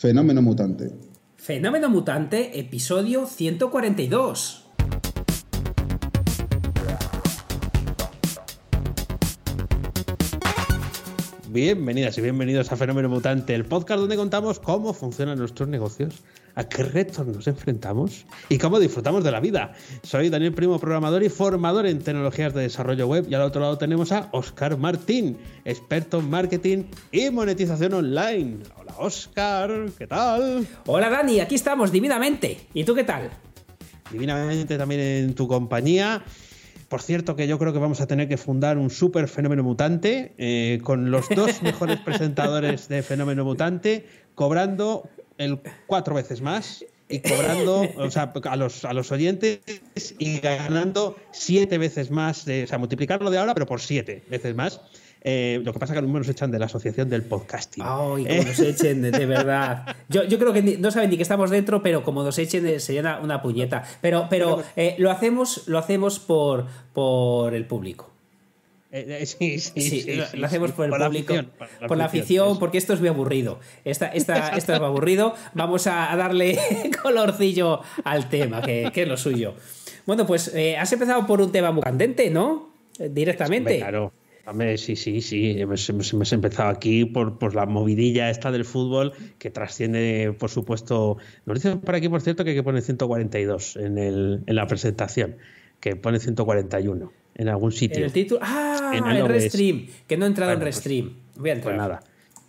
Fenómeno Mutante. Fenómeno Mutante, episodio 142. Bienvenidas y bienvenidos a Fenómeno Mutante, el podcast donde contamos cómo funcionan nuestros negocios, a qué retos nos enfrentamos y cómo disfrutamos de la vida. Soy Daniel Primo, programador y formador en tecnologías de desarrollo web y al otro lado tenemos a Oscar Martín, experto en marketing y monetización online. Hola Oscar, ¿qué tal? Hola Dani, aquí estamos divinamente. ¿Y tú qué tal? Divinamente también en tu compañía. Por cierto, que yo creo que vamos a tener que fundar un super fenómeno mutante eh, con los dos mejores presentadores de fenómeno mutante cobrando el cuatro veces más y cobrando o sea, a, los, a los oyentes y ganando siete veces más, de, o sea, multiplicarlo de ahora, pero por siete veces más. Eh, lo que pasa es que algunos nos echan de la asociación del podcasting. Ay, como nos echen, de, de verdad. Yo, yo, creo que ni, no saben ni que estamos dentro, pero como nos echen eh, sería una, una puñeta. Pero, pero eh, lo hacemos, lo hacemos por, por el público. Eh, sí, sí, sí, sí, lo, sí, lo hacemos por el la público, afición, por la por la afición, porque esto es muy aburrido. Esta, esta, esto es muy aburrido. Vamos a, darle colorcillo al tema, que, que es lo suyo. Bueno, pues eh, has empezado por un tema muy candente, ¿no? Eh, Directamente. Claro. Hombre, sí, sí, sí. Hemos, hemos- hemos empezado aquí por, por la movidilla esta del fútbol que trasciende, por supuesto. Nos dicen por aquí, por cierto, que hay que poner 142 en, el, en la presentación, que pone 141 en algún sitio. En el título. ¡Ah! En el. Restream. Que no he entrado Bueno, en pues- Restream. Voy a entrar. Pues nada.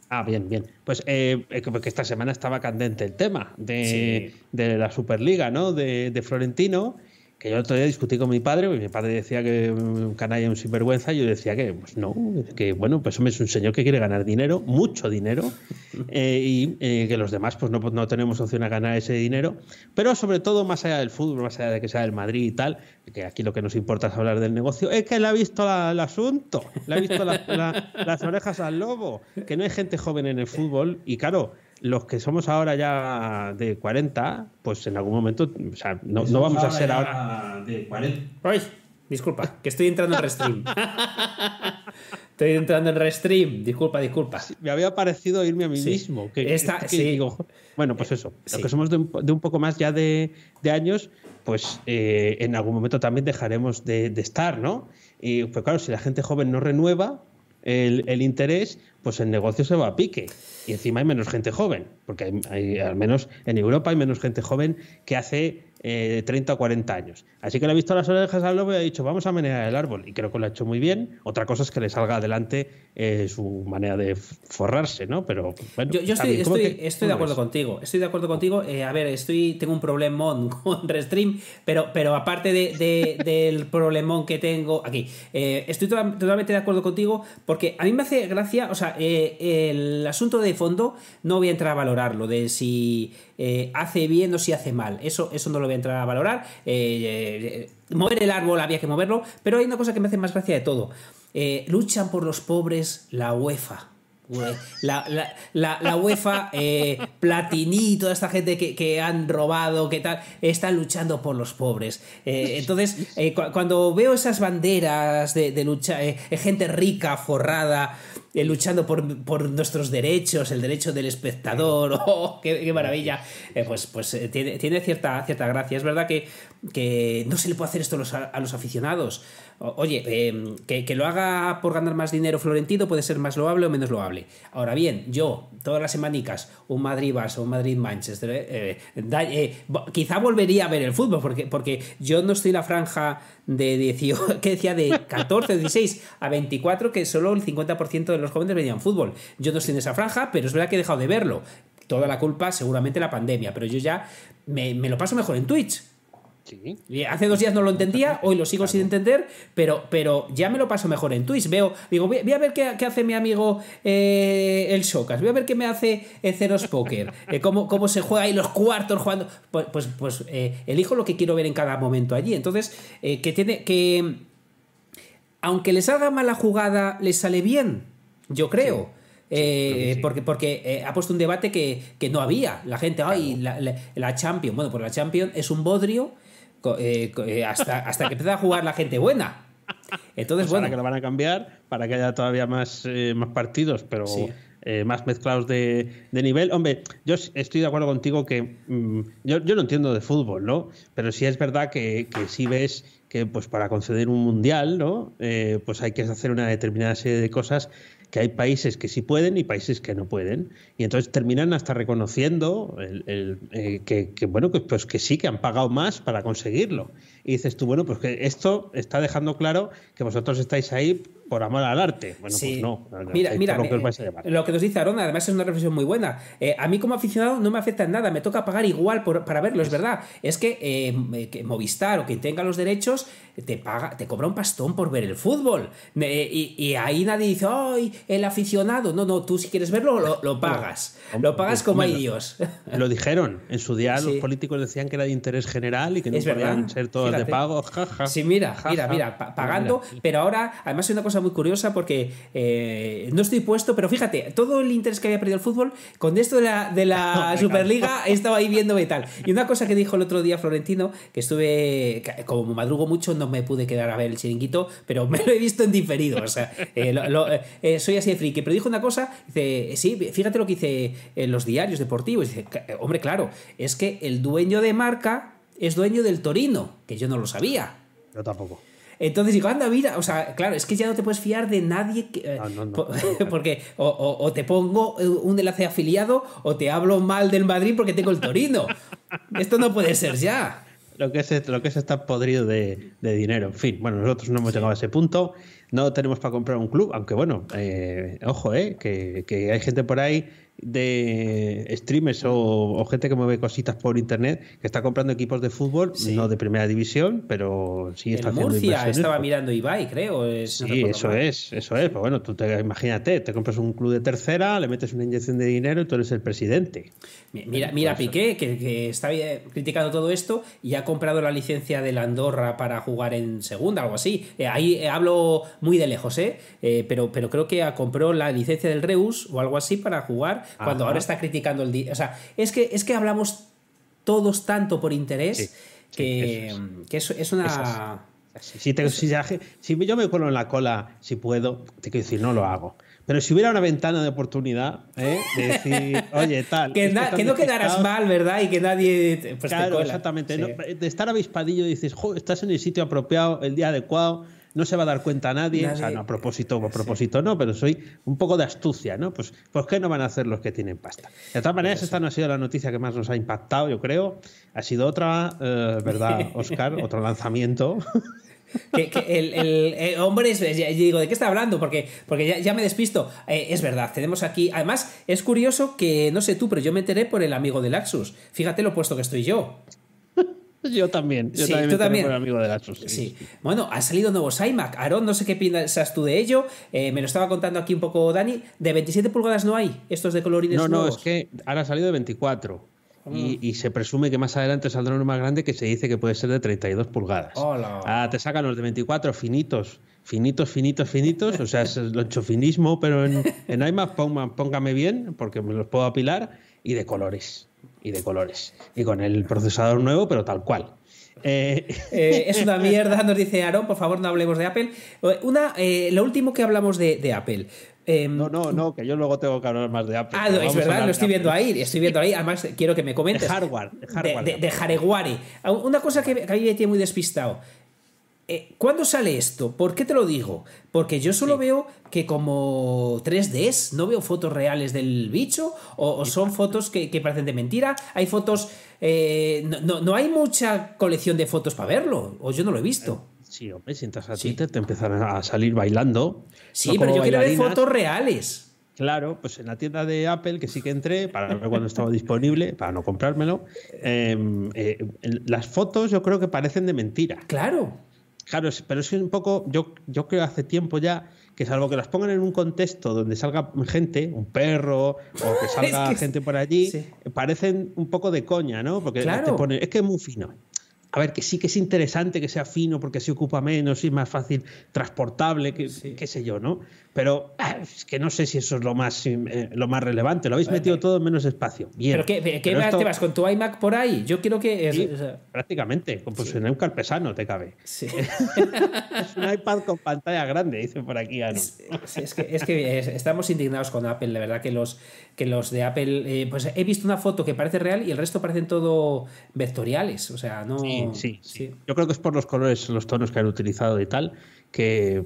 Ah, bien, bien. Pues eh, eh, como que esta semana estaba candente el tema de, de la Superliga, ¿no? De, de Florentino, que yo el otro día discutí con mi padre, porque mi padre decía que un canalla es un sinvergüenza, y yo decía que, pues no, que bueno, pues hombre, es un señor que quiere ganar dinero, mucho dinero, eh, y eh, que los demás pues no, no tenemos opción a ganar ese dinero, pero sobre todo más allá del fútbol, más allá de que sea del Madrid y tal, que aquí lo que nos importa es hablar del negocio, es que le ha visto la- el asunto, le ha visto la- la- las orejas al lobo, que no hay gente joven en el fútbol y claro, los que somos ahora ya de 40, pues en algún momento, o sea, no, no vamos a ser ahora de 40. Ay, disculpa, que estoy entrando en Restream. estoy entrando en Restream. Disculpa, disculpa. Me había parecido irme a mí Sí. mismo. Que, Esta- que sí. digo, bueno, pues eso. Sí. Los que somos de un, de un poco más ya de, de años, pues eh, en algún momento también dejaremos de, de estar, ¿no? Y pues claro, si la gente joven no renueva el, el interés, pues el negocio se va a pique. Y encima hay menos gente joven, porque hay, al menos en Europa hay menos gente joven que hace eh, 30 o 40 años. Así que le ha visto las orejas al lobo y ha dicho, vamos a menear el árbol. Y creo que lo ha hecho muy bien. Otra cosa es que le salga adelante eh, su manera de forrarse, ¿no? Pero bueno, Yo, estoy, bien. ¿Cómo estoy, estoy de acuerdo ves? contigo. Estoy de acuerdo contigo. Eh, a ver, estoy, tengo un problemón con Restream, pero, pero aparte de, de- del problemón que tengo aquí, eh, estoy to- totalmente de acuerdo contigo porque a mí me hace gracia, o sea, eh, el asunto de fondo no voy a entrar a valorarlo, de si eh, hace bien o si hace mal. Eso, eso no lo entrar a valorar. Eh, eh, mover el árbol había que moverlo, pero hay una cosa que me hace más gracia de todo. Eh, luchan por los pobres la UEFA. Ue- La, la, la, la UEFA, eh, Platini, toda esta gente que, que han robado, que tal, están luchando por los pobres. Eh, entonces, eh, cu- cuando veo esas banderas de, de lucha, eh, gente rica, forrada, luchando por, por nuestros derechos, el derecho del espectador, ¡oh, qué, qué maravilla! Pues pues tiene, tiene cierta, cierta gracia. Es verdad que, que no se le puede hacer esto a los, a los aficionados. Oye, eh, que, que lo haga por ganar más dinero Florentino puede ser más loable o menos loable. Ahora bien, yo, todas las semanicas, un Madrid-Barça, un Madrid-Manchester, eh, eh, eh, quizá volvería a ver el fútbol, porque, porque yo no estoy en la franja de 18, que decía de 14, 16 a 24, que solo el 50% de los jóvenes venían fútbol. Yo no estoy en esa franja, pero es verdad que he dejado de verlo. Toda la culpa, seguramente, la pandemia, pero yo ya me, me lo paso mejor en Twitch. Y hace dos días no lo entendía, hoy lo sigo sin entender, pero, pero ya me lo paso mejor en Twitch. Veo, digo, voy, a ver qué, hace mi amigo eh, el Shocas, voy a ver qué me hace el Ceros Poker, eh, cómo, cómo, se juega ahí los cuartos jugando. Pues, pues, pues eh, elijo lo que quiero ver en cada momento allí. Entonces, que tiene que. Aunque le salga mal la jugada, le sale bien, yo creo. porque porque ha puesto un debate que, no había. La gente, ay, la, la, la, Champions. Bueno, pues la Champions es un bodrio eh, eh, hasta, hasta que empiece a jugar la gente buena. Entonces, pues bueno. que lo van a cambiar para que haya todavía más, eh, más partidos, pero más mezclados de, nivel. Hombre, yo estoy de acuerdo contigo que mm, yo, no entiendo de fútbol, ¿no? Pero sí es verdad que, que sí ves que pues para conceder un mundial, ¿no? pues hay que hacer una determinada serie de cosas que hay países que sí pueden y países que no pueden. Y entonces terminan hasta reconociendo el, eh, que, bueno, pues que sí, que han pagado más para conseguirlo. Y dices tú, bueno, pues que esto está dejando claro que vosotros estáis ahí por amor al arte. Bueno, pues no. Mira, mira lo, que lo que nos dice Arona, además es una reflexión muy buena. Eh, a mí como aficionado no me afecta en nada, me toca pagar igual para verlo, es verdad. Es que, eh, Movistar o quien tenga los derechos te paga, te cobra un pastón por ver el fútbol. y, ahí nadie dice, ¡ay, el aficionado! No, no, tú si quieres verlo lo, pagas. lo pagas como hay Dios. Lo dijeron. En su día los políticos decían que era de interés general y que no podían ser todos de pago. sí, mira, mira, mira, pagando. Pero ahora, además hay una cosa muy curiosa porque eh, no estoy puesto, pero fíjate, todo el interés que había perdido el fútbol, con esto de la, de la Superliga he estado ahí viéndome y tal. Y una cosa que dijo el otro día Florentino, que estuve, como madrugo mucho, no me pude quedar a ver el chiringuito, pero me lo he visto en diferido. O sea, eh, eh, soy así de friki. Pero dijo una cosa, dice, sí, fíjate lo que dice en los diarios deportivos. Dice, hombre, claro, es que el dueño de marca es dueño del Torino, que yo no lo sabía. Yo tampoco. Entonces digo, anda, mira, o sea, claro, es que ya no te puedes fiar de nadie, que, porque o, te pongo un enlace afiliado o te hablo mal del Madrid porque tengo el Torino. Esto no puede ser ya. Lo que es, lo que es estar podrido de, dinero. En fin, bueno, nosotros no hemos llegado a ese punto. No tenemos para comprar un club, aunque bueno, eh, ojo, eh, que, que hay gente por ahí de streamers o, gente que mueve cositas por internet que está comprando equipos de fútbol, no de primera división, pero sí está haciendo Murcia estaba mirando Ibai, creo. sí, eso es, eso es. Pues bueno, tú te imagínate, te compras un club de tercera, le metes una inyección de dinero y tú eres el presidente. Mira, mira pues Piqué, que, está criticando todo esto y ha comprado la licencia de la Andorra para jugar en segunda, algo así. Eh, ahí eh, hablo muy de lejos, ¿eh? ¿eh? pero, pero creo que compró la licencia del Reus o algo así para jugar cuando ahora está criticando el día. O sea, es que, es que hablamos todos tanto por interés que, eso es. una. Si, si, yo me cuelo en la cola, si puedo, te quiero decir, no lo hago. Pero si hubiera una ventana de oportunidad, ¿eh? de decir, oye, tal. que, no quedaras mal, ¿verdad? Y que nadie. Pues, claro, exactamente. de estar avispadillo, dices, estás en el sitio apropiado, el día adecuado no se va a dar cuenta nadie, o sea, no a propósito, a propósito no, pero soy un poco de astucia, ¿no? Pues, ¿por qué no van a hacer los que tienen pasta? De todas maneras, esta no ha sido la noticia que más nos ha impactado, yo creo. Ha sido otra, eh, ¿verdad, Oscar? Otro lanzamiento. que, el, hombre, es, digo, ¿de qué está hablando? Porque, porque ya, me despisto. Eh, es verdad, tenemos aquí. Además, es curioso que, no sé tú, pero yo me enteré por el amigo de Laxus. Fíjate lo puesto que estoy yo. Yo también. Yo también, tú también. amigo de Sí. Bueno, ha salido nuevos iMac. Aaron, no sé qué piensas tú de ello. Eh, me lo estaba contando aquí un poco Dani. ¿De 27 pulgadas no hay? ¿Estos de colorines No, no, es que ahora ha salido de 24. Y, y, se presume que más adelante saldrá uno más grande que se dice que puede ser de 32 pulgadas. Hola. Ah, te sacan los de 24 finitos, finitos, finitos, finitos. o sea, es el finismo, pero en, en iMac póngame bien, porque me los puedo apilar, y de colores y de colores. Y con el procesador nuevo, pero tal cual. Eh, eh, es una mierda, nos dice Aaron, por favor no hablemos de Apple. Una, eh, lo último que hablamos de, Apple. Em, no, no, no, que yo luego tengo que hablar más de Apple. Ah, no, es verdad, lo estoy viendo ahí, estoy viendo ahí. Además, quiero que me comentes. De hardware. De, hardware. Una cosa que, que a mí me tiene muy despistado. Eh, ¿Cuándo sale esto? ¿Por qué te lo digo? Porque yo solo veo que como 3Ds, no veo fotos reales del bicho, o, son fotos que, parecen de mentira. Hay fotos. Eh, no, hay mucha colección de fotos para verlo, o yo no lo he visto. Sí, hombre, si entras a Twitter te empiezan a salir bailando. Sí, pero yo quiero ver fotos reales. Claro, pues en la tienda de Apple, que sí que entré, para ver cuando estaba disponible, para no comprármelo, em, eh, las fotos yo creo que parecen de mentira. Claro. Claro, pero es un poco, yo, yo creo hace tiempo ya que salvo que las pongan en un contexto donde salga gente, un perro, o que salga gente por allí, parecen un poco de coña, ¿no? Porque te pone, es que es muy fino. A ver, que sí que es interesante que sea fino porque se ocupa menos y es más fácil transportable, que, qué sé yo, ¿no? Pero ah, es que no sé si eso es lo más, eh, lo más relevante. Lo habéis metido todo en menos espacio. Bien. ¿Pero qué, qué te vas con tu iMac por ahí? Yo quiero que... prácticamente, pues en un carpesano te cabe. es un iPad con pantalla grande, dice por aquí Ano. Es, que, es que estamos indignados con Apple, de verdad que los, que los de Apple... Eh, pues he visto una foto que parece real y el resto parecen todo vectoriales, o sea, no... Sí, sí, Yo creo que es por los colores, los tonos que han utilizado y tal, que,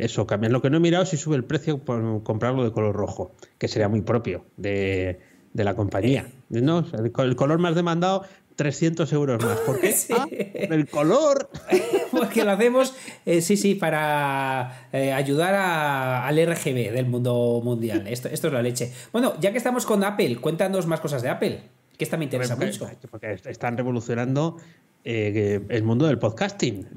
eso cambia. Lo que no he mirado es si sube el precio por comprarlo de color rojo, que sería muy propio de, la compañía. ¿no? El, color más demandado 300 euros más. ¿Por qué? Ah, el color. Porque lo hacemos, eh, sí, sí, para eh, ayudar al RGB del mundo mundial. Esto, esto es la leche. Bueno, ya que estamos con Apple, cuéntanos más cosas de Apple. Que esta me interesa mucho. Porque están revolucionando eh, el mundo del podcasting,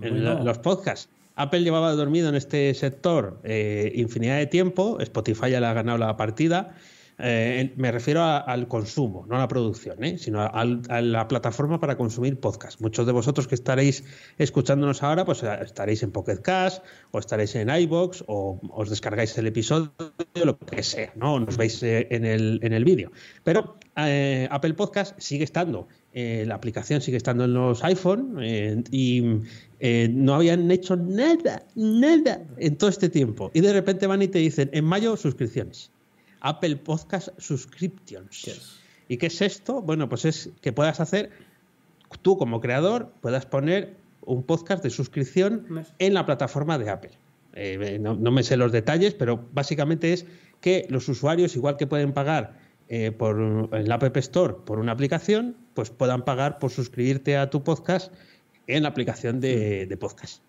los podcasts. Apple llevaba dormido en este sector eh, infinidad de tiempo, Spotify ya le ha ganado la partida. Eh, me refiero al consumo, no a la producción, sino a, la plataforma para consumir podcast. Muchos de vosotros que estaréis escuchándonos ahora, pues estaréis en Pocket Cast, o estaréis en iBox, o os descargáis el episodio, lo que sea, ¿no? Nos veis en el, en el vídeo. Pero Apple Podcast sigue estando eh, la aplicación sigue estando en los iPhone eh, y eh, no habían hecho nada, nada en todo este tiempo. Y de repente van y te dicen, en mayo suscripciones. Apple Podcast Subscriptions. ¿Y qué es esto? Bueno, pues es que puedas hacer, tú como creador, puedas poner un podcast de suscripción en la plataforma de Apple. no, no me sé los detalles, pero básicamente es que los usuarios, igual que pueden pagar eh, por el App Store por una aplicación, pues puedan pagar por suscribirte a tu podcast en la aplicación de, podcast.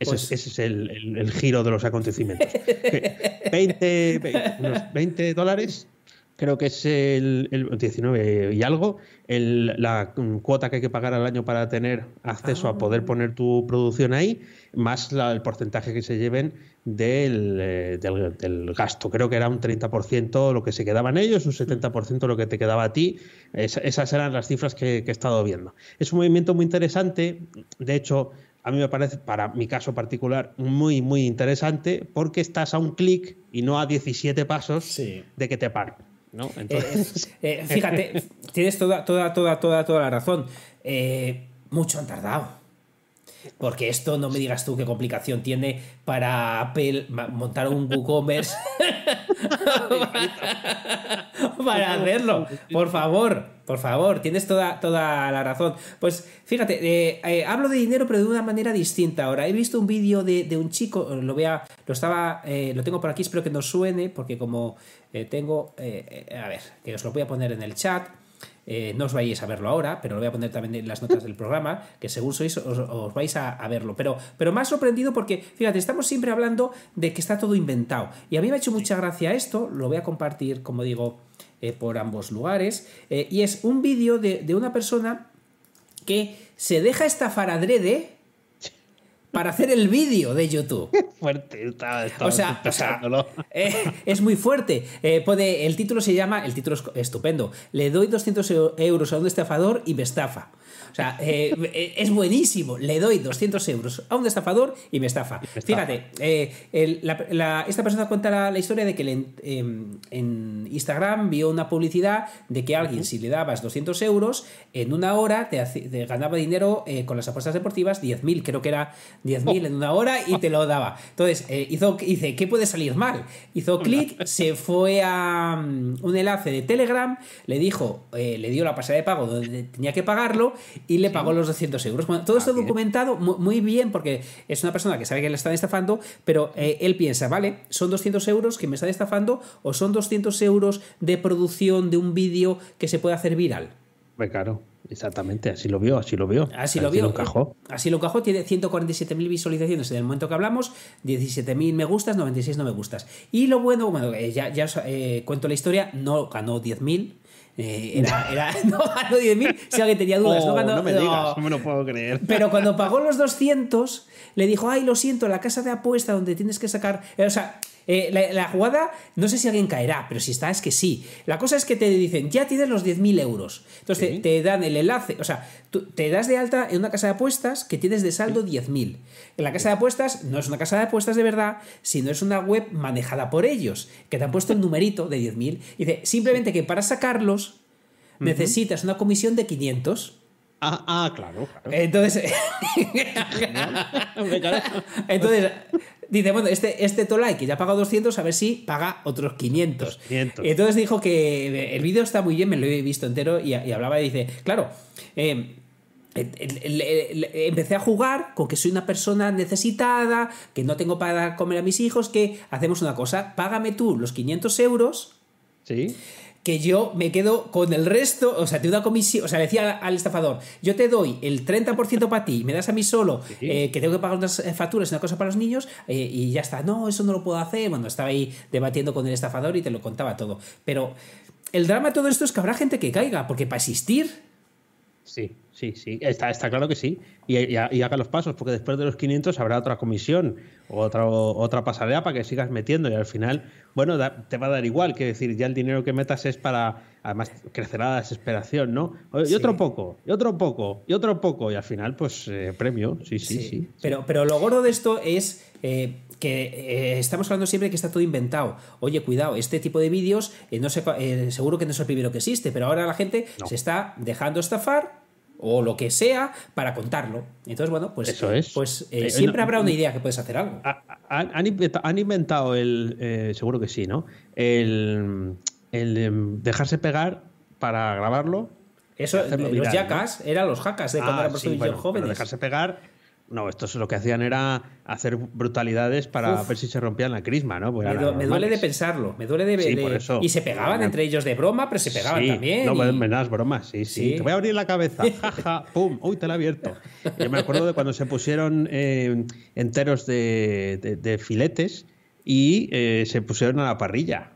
Ese, es, pues el, giro de los acontecimientos. 20, unos 20 dólares creo que es el, 19 y algo, la cuota que hay que pagar al año para tener acceso a poder ah. poner tu producción ahí, más el porcentaje que se lleven eh, del, gasto. Creo que era un 30% lo que se quedaban ellos, un 70% lo que te quedaba a ti. esas eran las cifras que, que he estado viendo. Es un movimiento muy interesante, de hecho, a mí me parece, para mi caso particular, muy, muy interesante, porque estás a un clic y no a 17 pasos de que te paren. ¿no? Entonces... Eh, eh, fíjate, tienes toda, toda, toda, toda, toda la razón. mucho han tardado. Porque esto no me digas tú qué complicación tiene para Apple montar un WooCommerce para hacerlo. Por favor, por favor, tienes toda, toda la razón. Pues fíjate, eh, eh, hablo de dinero, pero de una manera distinta. Ahora, he visto un vídeo de, un chico, lo vea, lo estaba, eh, lo tengo por aquí, espero que no suene, porque como tengo, a ver, que os lo voy a poner en el chat. Eh, no os vais a verlo ahora, pero lo voy a poner también en las notas del programa, que según sois os, vais a, verlo. Pero, pero ha sorprendido porque, fíjate, estamos siempre hablando de que está todo inventado. Y a mí me ha hecho mucha gracia esto, lo voy a compartir, como digo, eh, por ambos lugares. Eh, y es un vídeo de, de una persona que se deja estafar adrede para hacer el vídeo de YouTube. fuerte, está, o sea, eh, es muy fuerte. Eh, puede, el título se llama, el título es estupendo, le doy 200 euros a un estafador y me estafa. O sea, eh, eh, es buenísimo. Le doy 200 euros a un estafador y me estafa. Fíjate, eh, esta persona cuenta la, historia de que em, en, Instagram vio una publicidad de que alguien, si le dabas 200 euros, en una hora te, ganaba dinero con las apuestas deportivas, 10.000, creo que era 10.000 en una hora y te lo daba. Entonces, hizo, dice, ¿qué puede salir mal? Hizo clic, se fue a mm, un enlace de Telegram, le dijo, le dio la pasada de pago donde tenía que pagarlo y le pagó los 200 euros. todo esto documentado muy bien porque es una persona que sabe que le están estafando, pero eh, él piensa, vale, son 200 euros que me están estafando o son 200 euros de producción de un vídeo que se puede hacer viral. Muy caro. exactamente, así lo vio, así lo vio. Así lo vio. Lo encajó. Así lo encajó, tiene 147.000 visualizaciones en el momento que hablamos, 17.000 me gustas, 96 no me gustas. Y lo bueno, bueno, eh, ya, ya os, eh, cuento la historia, no ganó 10.000. Eh, era, era, no ganó 10.000, si alguien tenía dudas. no, Oh, ganó, no me no. digas, no me lo puedo creer. Pero cuando pagó los 200, le dijo, ay, lo siento, la casa de apuesta donde tienes que sacar... o sea, eh, la, la jugada, no sé si alguien caerá, pero si está es que sí. La cosa es que te dicen, ya tienes los 10.000 euros. Entonces te, te dan el enlace, o sea, tú te das de alta en una casa de apuestas que tienes de saldo 10.000. En la casa de apuestas no es una casa de apuestas de verdad, sino es una web manejada por ellos, que te han puesto el numerito de 10.000. Y dice, simplemente que para sacarlos necesitas una comisión de 500. Ah, ah, claro, claro. Entonces, entonces dice, bueno, este, este Tolai que ya ha pagado 200, a ver si paga otros 500. 500. Y entonces dijo que el vídeo está muy bien, me lo he visto entero y, y hablaba y dice, claro, eh, empecé a jugar con que soy una persona necesitada, que no tengo para comer a mis hijos, que hacemos una cosa, págame tú los 500 euros Sí. Que yo me quedo con el resto, o sea, te doy una comisión, o sea, decía al estafador, yo te doy el 30% para ti, me das a mí solo, Sí. eh, que tengo que pagar unas eh, facturas, una cosa para los niños, eh, y ya está, no, eso no lo puedo hacer, bueno, estaba ahí debatiendo con el estafador y te lo contaba todo, pero el drama de todo esto es que habrá gente que caiga, porque para existir, Sí, sí, sí. Está, está claro que sí. Y, y- y haga los pasos, porque después de los 500 habrá otra comisión o otra, otra pasarela para que sigas metiendo. Y al final, bueno, da- te va a dar igual. Quiero decir, ya el dinero que metas es para. Además, crecerá la desesperación, ¿no? Y Sí. otro poco, y otro poco, y otro poco. Y al final, pues, eh, premio. Sí, sí, sí. Pero, pero lo gordo de esto es eh, que eh, estamos hablando siempre que está todo inventado. Oye, cuidado, este tipo de vídeos, no sé, eh, seguro que no es el primero que existe, pero ahora la gente No. se está dejando estafar o lo que sea para contarlo. Entonces, bueno, pues, Eso es. pues eh, Eh, siempre habrá una idea que puedes hacer algo. Ha- Han, han inventa- han inventado el. eh, seguro que sí, ¿no? El, el dejarse pegar para grabarlo. Eso, los viral, yacas eran los hackers de cuando Ah, éramos sí, pero jóvenes. dejarse pegar. No, estos lo que hacían era hacer brutalidades para Uf. ver si se rompían la crisma, ¿no? Pues Me, duele de pensarlo, me duele de, Sí, de- por eso. Y se pegaban Bueno. entre ellos de broma, pero se pegaban Sí, también. No, y- me das bromas, sí, sí, Sí. Te voy a abrir la cabeza. Jaja, pum, uy, te la he abierto. Yo me acuerdo de cuando se pusieron eh, enteros de, de- de filetes y eh, se pusieron a la parrilla.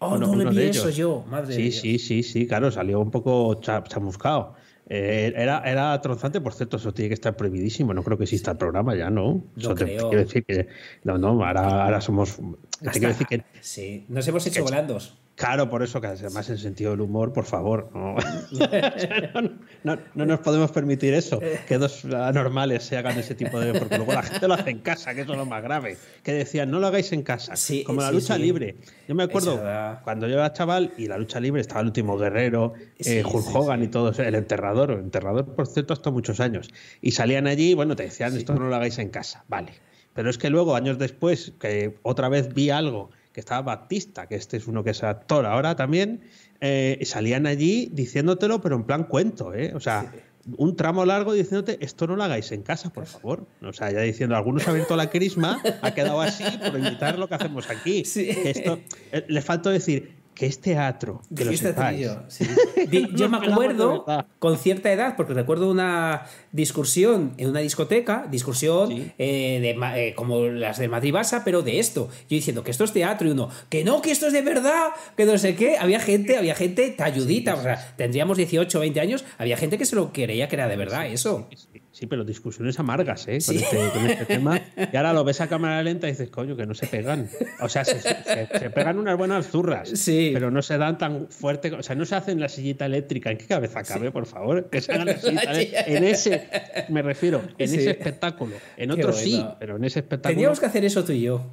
Oh, Uno- no le vi eso yo, madre Sí, mía. sí, sí, sí, claro, salió un poco cha- chamuscado. Eh, era, era tronzante, por cierto, eso tiene que estar prohibidísimo. No creo que exista el programa ya, ¿no? Eso te creo. quiero decir que. No, no, ahora, ahora somos. Te quiero decir que. Sí, nos hemos hecho blandos. Claro, por eso que además el sentido del humor, por favor. No, no, no- no nos podemos permitir eso, que dos anormales se hagan ese tipo de. Porque luego la gente lo hace en casa, que eso es lo más grave. Que decían, no lo hagáis en casa. Sí, como la sí, lucha sí. libre. Yo me acuerdo cuando yo era chaval y la lucha libre estaba el último guerrero, eh, Hulk Hogan y todo eso, el enterrador. El enterrador, por cierto, hasta muchos años. Y salían allí, bueno, te decían, esto no lo hagáis en casa. Vale. Pero es que luego, años después, que otra vez vi algo que estaba Baptista, que este es uno que es actor ahora también, eh, salían allí diciéndotelo, pero en plan cuento, ¿eh? O sea, un tramo largo diciéndote, esto no lo hagáis en casa, por favor. O sea, ya diciendo, algunos ha abierto la crisma, ha quedado así por imitar lo que hacemos aquí. Sí. Esto, eh, le faltó decir que es teatro, que lo Dijiste sepáis. trillo, sí. Di- Yo me acuerdo con cierta edad, porque recuerdo una discusión en una discoteca, discusión Sí. eh, de, ma- eh, como las de Madrid Basa, pero de esto. Yo diciendo que esto es teatro y uno, que no, que esto es de verdad, que no sé qué. Había gente, había gente talludita, o sea, tendríamos 18 o 20 años, había gente que se lo creía que era de verdad eso. Sí, sí, pero discusiones amargas, ¿eh? Con, Sí. este, con este tema. Y ahora lo ves a cámara lenta y dices, coño, que no se pegan. O sea, se, se- se pegan unas buenas zurras. Sí. Pero no se dan tan fuerte. O sea, no se hacen la sillita eléctrica. ¿En qué cabeza cabe, por favor? Que se hagan la sillita. En ese, me refiero, en ese espectáculo. En Qué otros sí, pero en ese espectáculo. Teníamos que hacer eso tú y yo.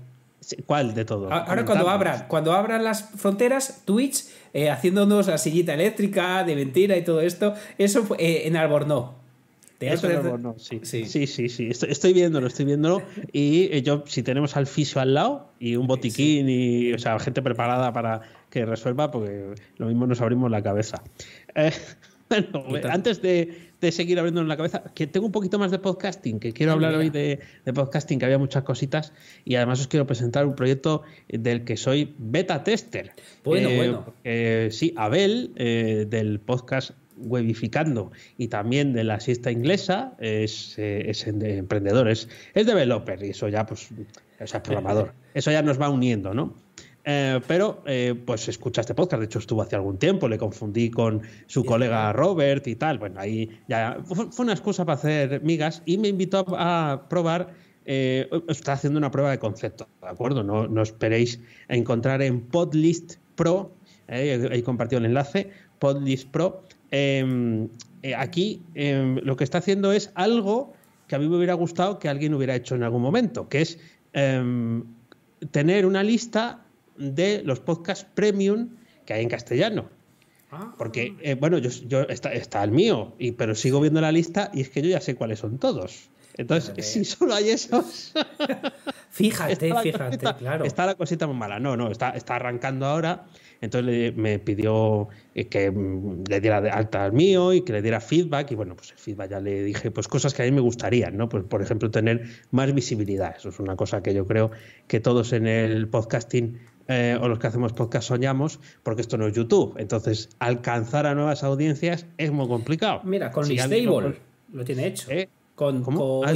¿Cuál de todos? A- Ahora cuando abran, cuando abran las fronteras, Twitch eh, haciéndonos la sillita eléctrica de mentira y todo esto, eso fue, eh, en Albornoz. Eso Teatro no, de- no, no, sí. Sí. sí, sí, sí, Estoy, estoy viéndolo, estoy viéndolo. Y eh, yo, si tenemos al fisio al lado y un botiquín y, o sea, gente preparada para que resuelva, porque lo mismo nos abrimos la cabeza. Eh, bueno, tal. antes de, de seguir abriéndonos la cabeza, que tengo un poquito más de podcasting, que quiero Ah, hablar mira. hoy de, de podcasting, que había muchas cositas. Y además os quiero presentar un proyecto del que soy beta tester. Bueno, Eh, bueno. sí, Abel, eh, del podcast webificando y también de la siesta inglesa, es, eh, es emprendedor, es, developer y eso ya, pues, o sea, programador. Eso ya nos va uniendo, ¿no? Eh, pero eh, pues escucha este podcast, de hecho estuvo hace algún tiempo, le confundí con su colega Robert y tal, bueno, ahí ya fue una excusa para hacer migas y me invitó a, probar, está haciendo una prueba de concepto, ¿de acuerdo? No, no esperéis a encontrar en Podlist Pro, ahí compartido el enlace, Podlist Pro, eh, aquí em, lo que está haciendo es algo que a mí me hubiera gustado que alguien hubiera hecho en algún momento, que es em, tener una lista de los podcasts premium que hay en castellano. Ah. Porque, eh, bueno, yo, yo está, está, el mío, y, pero sigo viendo la lista y es que yo ya sé cuáles son todos. Entonces, si solo hay esos. fíjate, fíjate, claro. Está la cosita muy mala. No, no, está, está arrancando ahora. Entonces me pidió eh, que mm, le diera de alta al mío y que le diera feedback. Y bueno, pues el feedback ya le dije, pues cosas que a mí me gustarían, ¿no? Pues por ejemplo, tener más visibilidad. Eso es una cosa que yo creo que todos en el podcasting eh, o los que hacemos podcast soñamos, porque esto no es YouTube. Entonces, alcanzar a nuevas audiencias es muy complicado. Mira, con si Listable lo tiene hecho. Eh, con, con, ah,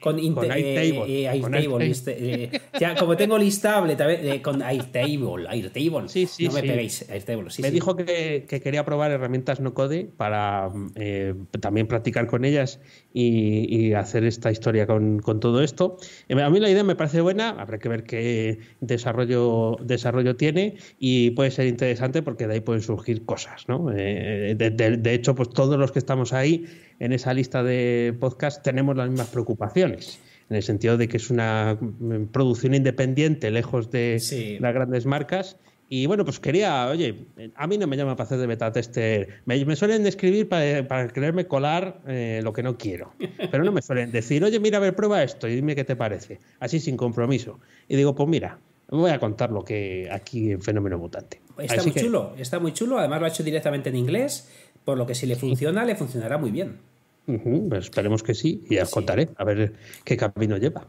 con, Airtable. ya, como tengo listable también, con Airtable, Airtable. Sí, sí, no me peguéis, Airtable. me dijo que, que, quería probar herramientas no code para eh, también practicar con ellas y, hacer esta historia con, todo esto. Eh, a mí la idea me parece buena, habrá que ver qué desarrollo, desarrollo tiene y puede ser interesante porque de ahí pueden surgir cosas. ¿no? Eh, de, de hecho, pues todos los que estamos ahí en esa lista de podcast tenemos las mismas preocupaciones en el sentido de que es una mm, producción independiente, lejos de las grandes marcas. Y bueno, pues quería, oye, a mí no me llama para hacer de beta tester. Me, suelen escribir para, para quererme colar eh, lo que no quiero. Pero no me suelen decir, oye, mira, a ver, prueba esto y dime qué te parece. Así sin compromiso. Y digo, pues mira, voy a contar lo que aquí en Fenómeno Mutante. Está muy chulo, está muy chulo. Además lo ha hecho directamente en inglés, por lo que si le funciona, le funcionará muy bien. Pues esperemos que sí y ya os contaré a ver qué camino lleva.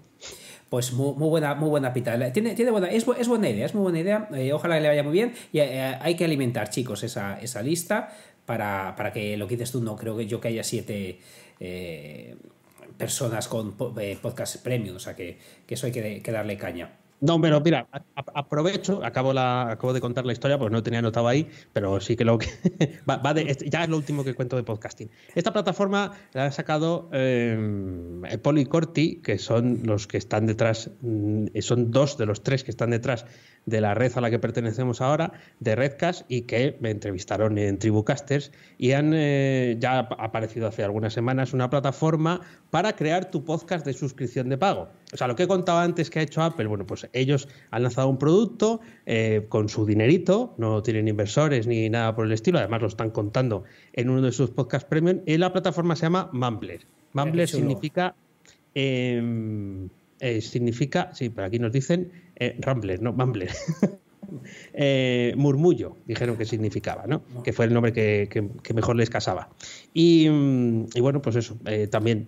Pues muy, buena, muy buena pita. Tiene, tiene buena, es, es, buena idea, es muy buena idea. Eh, ojalá que le vaya muy bien. Y eh, hay que alimentar, chicos, esa, esa lista para, para, que lo que dices tú, no creo que yo que haya siete eh, personas con podcast premium. O sea que, que eso hay que, que darle caña. No, pero mira, aprovecho, acabo, de contar la historia porque no tenía anotado ahí, pero sí que lo que. va, ya es lo último que cuento de podcasting. Esta plataforma la ha sacado eh, Polycorti, que son los que están detrás, mm, son dos de los tres que están detrás de la red a la que pertenecemos ahora, de Redcast, y que me entrevistaron en Tribucasters y han eh, ya ha aparecido hace algunas semanas una plataforma para crear tu podcast de suscripción de pago. O sea, lo que he contado antes que ha hecho Apple, bueno, pues ellos han lanzado un producto eh, con su dinerito, no tienen inversores ni nada por el estilo, además lo están contando en uno de sus podcasts premium, y la plataforma se llama Mumbler. Mumbler significa... Em, eh, significa, sí, por aquí nos dicen eh, Rambler, no, Mumbler. Eh, murmullo, dijeron que significaba, ¿no? Que fue el nombre que, mejor les casaba. Y, mm, bueno, pues eso, eh, también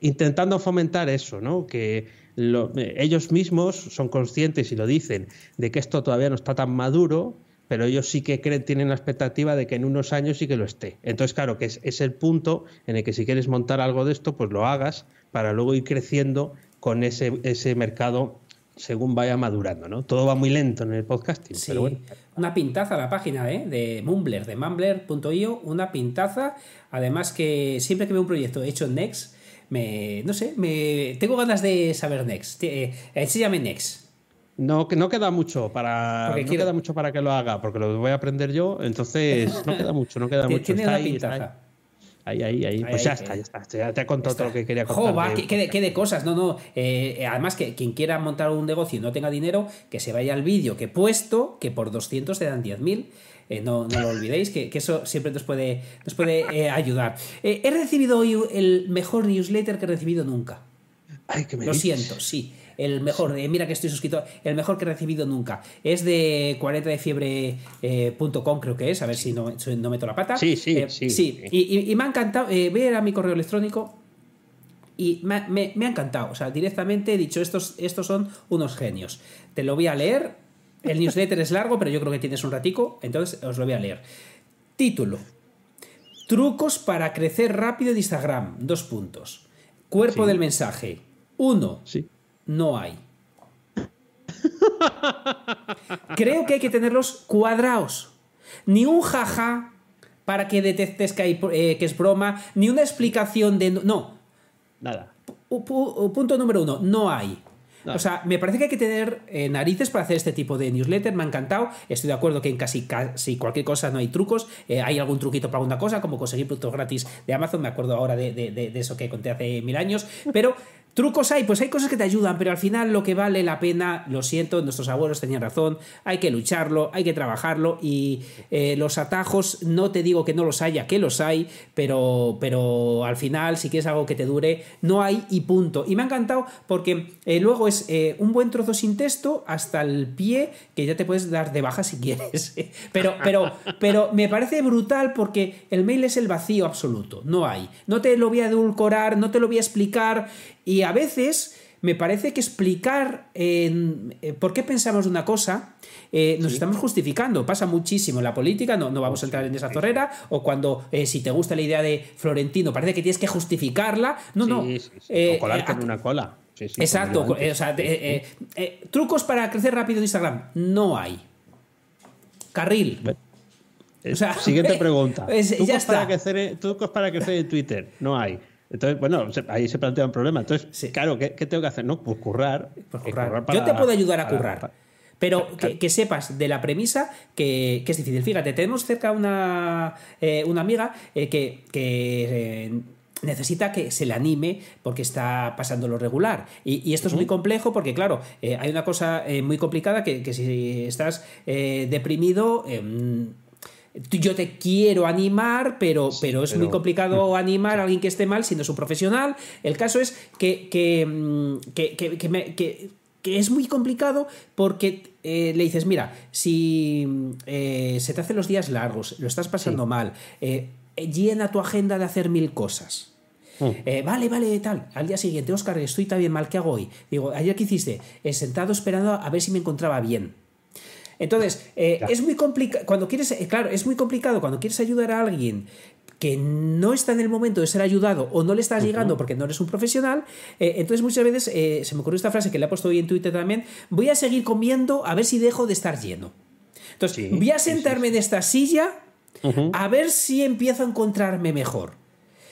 intentando fomentar eso, ¿no? Que ellos mismos son conscientes y lo dicen de que esto todavía no está tan maduro, pero ellos sí que creen, tienen la expectativa de que en unos años sí que lo esté. Entonces, claro, que es, es el punto en el que si quieres montar algo de esto, pues lo hagas para luego ir creciendo con ese, ese mercado según vaya madurando, ¿no? Todo va muy lento en el podcasting, pero bueno. Una pintaza la página ¿eh? de Mumbler, de mumbler.io, una pintaza. Además que siempre que veo un proyecto hecho en Next, me, no sé, me, tengo ganas de saber Next. Eh, enséñame Next. No, que no queda mucho para no queda mucho para que lo haga, porque lo voy a aprender yo, entonces no queda mucho, no queda mucho. Tiene una pintaza. Ahí, ahí, ahí. Pues ya está, ya está. Ya te he contado todo lo que quería contar. va, qué, de, cosas. No, no. Eh, además, que quien quiera montar un negocio y no tenga dinero, que se vaya al vídeo que he puesto, que por 200 te dan 10.000. Eh, no, no, lo olvidéis, que, eso siempre nos puede, nos puede eh, ayudar. he recibido hoy el mejor newsletter que he recibido nunca. Ay, que me Lo siento, sí el mejor, mira que estoy suscrito, el mejor que he recibido nunca. Es de 40defiebre.com, eh, creo que es, a ver si no, no meto la pata. Sí, sí, eh, sí. sí. Y, me ha encantado, eh, ver a mi correo electrónico y me, ha encantado. O sea, directamente he dicho, estos, estos son unos genios. Te lo voy a leer. El newsletter es largo, pero yo creo que tienes un ratico, entonces os lo voy a leer. Título. Trucos para crecer rápido en Instagram. Dos puntos. Cuerpo Sí. del mensaje. Uno. Sí. No hay. Creo que hay que tenerlos cuadrados. Ni un jaja para que detectes que, hay, eh, que es broma, ni una explicación de... No. Nada. Pu- pu- Punto número uno. No hay. No. O sea, me parece que hay que tener eh, narices para hacer este tipo de newsletter. Me ha encantado. Estoy de acuerdo que en casi, casi cualquier cosa no hay trucos. Eh, hay algún truquito para alguna cosa, como conseguir productos gratis de Amazon. Me acuerdo ahora de, de- de- de eso que conté hace mil años. Pero trucos hay, pues hay cosas que te ayudan, pero al final lo que vale la pena, lo siento, nuestros abuelos tenían razón. Hay que lucharlo, hay que trabajarlo. Y eh, los atajos, no te digo que no los haya, que los hay, pero, pero al final, si quieres algo que te dure, no hay y punto. Y me ha encantado porque eh, luego es eh, un buen trozo sin texto hasta el pie que ya te puedes dar de baja si quieres. Pero, pero, pero me parece brutal porque el mail es el vacío absoluto. No hay. No te lo voy a edulcorar, no te lo voy a explicar. Y a veces me parece que explicar en- eh, por qué pensamos una cosa eh, nos estamos justificando. Pasa muchísimo en la política, no, no vamos a entrar en esa zorrera, o cuando eh, si te gusta la idea de Florentino, parece que tienes que justificarla. No, no. Sí. Eh, o colarte en una cola. Exacto, o sea, trucos para crecer rápido en Instagram, no hay. Carril. O sea, Siguiente pregunta. es- trucos. Para crecer, trucos para crecer en Twitter. No hay. Entonces, bueno, ahí se plantea un problema. Entonces, Sí. claro, ¿qué, qué tengo que hacer? No, pues currar. Pues Eh, currar. para- Yo te puedo ayudar a para- currar. para- pero que, que sepas de la premisa que, que es difícil. Fíjate, tenemos cerca una, eh, una amiga eh, que, que, eh, necesita que se le anime porque está pasando lo regular. Y, y esto es muy complejo porque, claro, eh, hay una cosa eh, muy complicada que, que si estás eh, deprimido... yo te quiero animar, pero, pero es muy complicado animar a alguien que esté mal si no es un profesional. El caso es que, que, mm, que- que- que me- que- que es muy complicado porque eh, le dices, mira, si mm, eh, se te hacen los días largos, lo estás pasando mal, eh, llena tu agenda de hacer mil cosas. Mm. Eh, vale, vale, tal. Al día siguiente, Oscar, estoy también mal, ¿qué hago hoy? Digo, ayer qué hiciste? Eh, sentado esperando a ver si me encontraba bien. Entonces, eh, es muy complicado. Cuando quieres, eh, claro, es muy complicado cuando quieres ayudar a alguien que no está en el momento de ser ayudado o no le estás llegando porque no eres un profesional, eh, entonces muchas veces eh, se me ocurrió esta frase que le he puesto hoy en Twitter también, voy a seguir comiendo a ver si dejo de estar lleno. Entonces, Sí, voy a sí, sí, sentarme en esta silla a ver si empiezo a encontrarme mejor.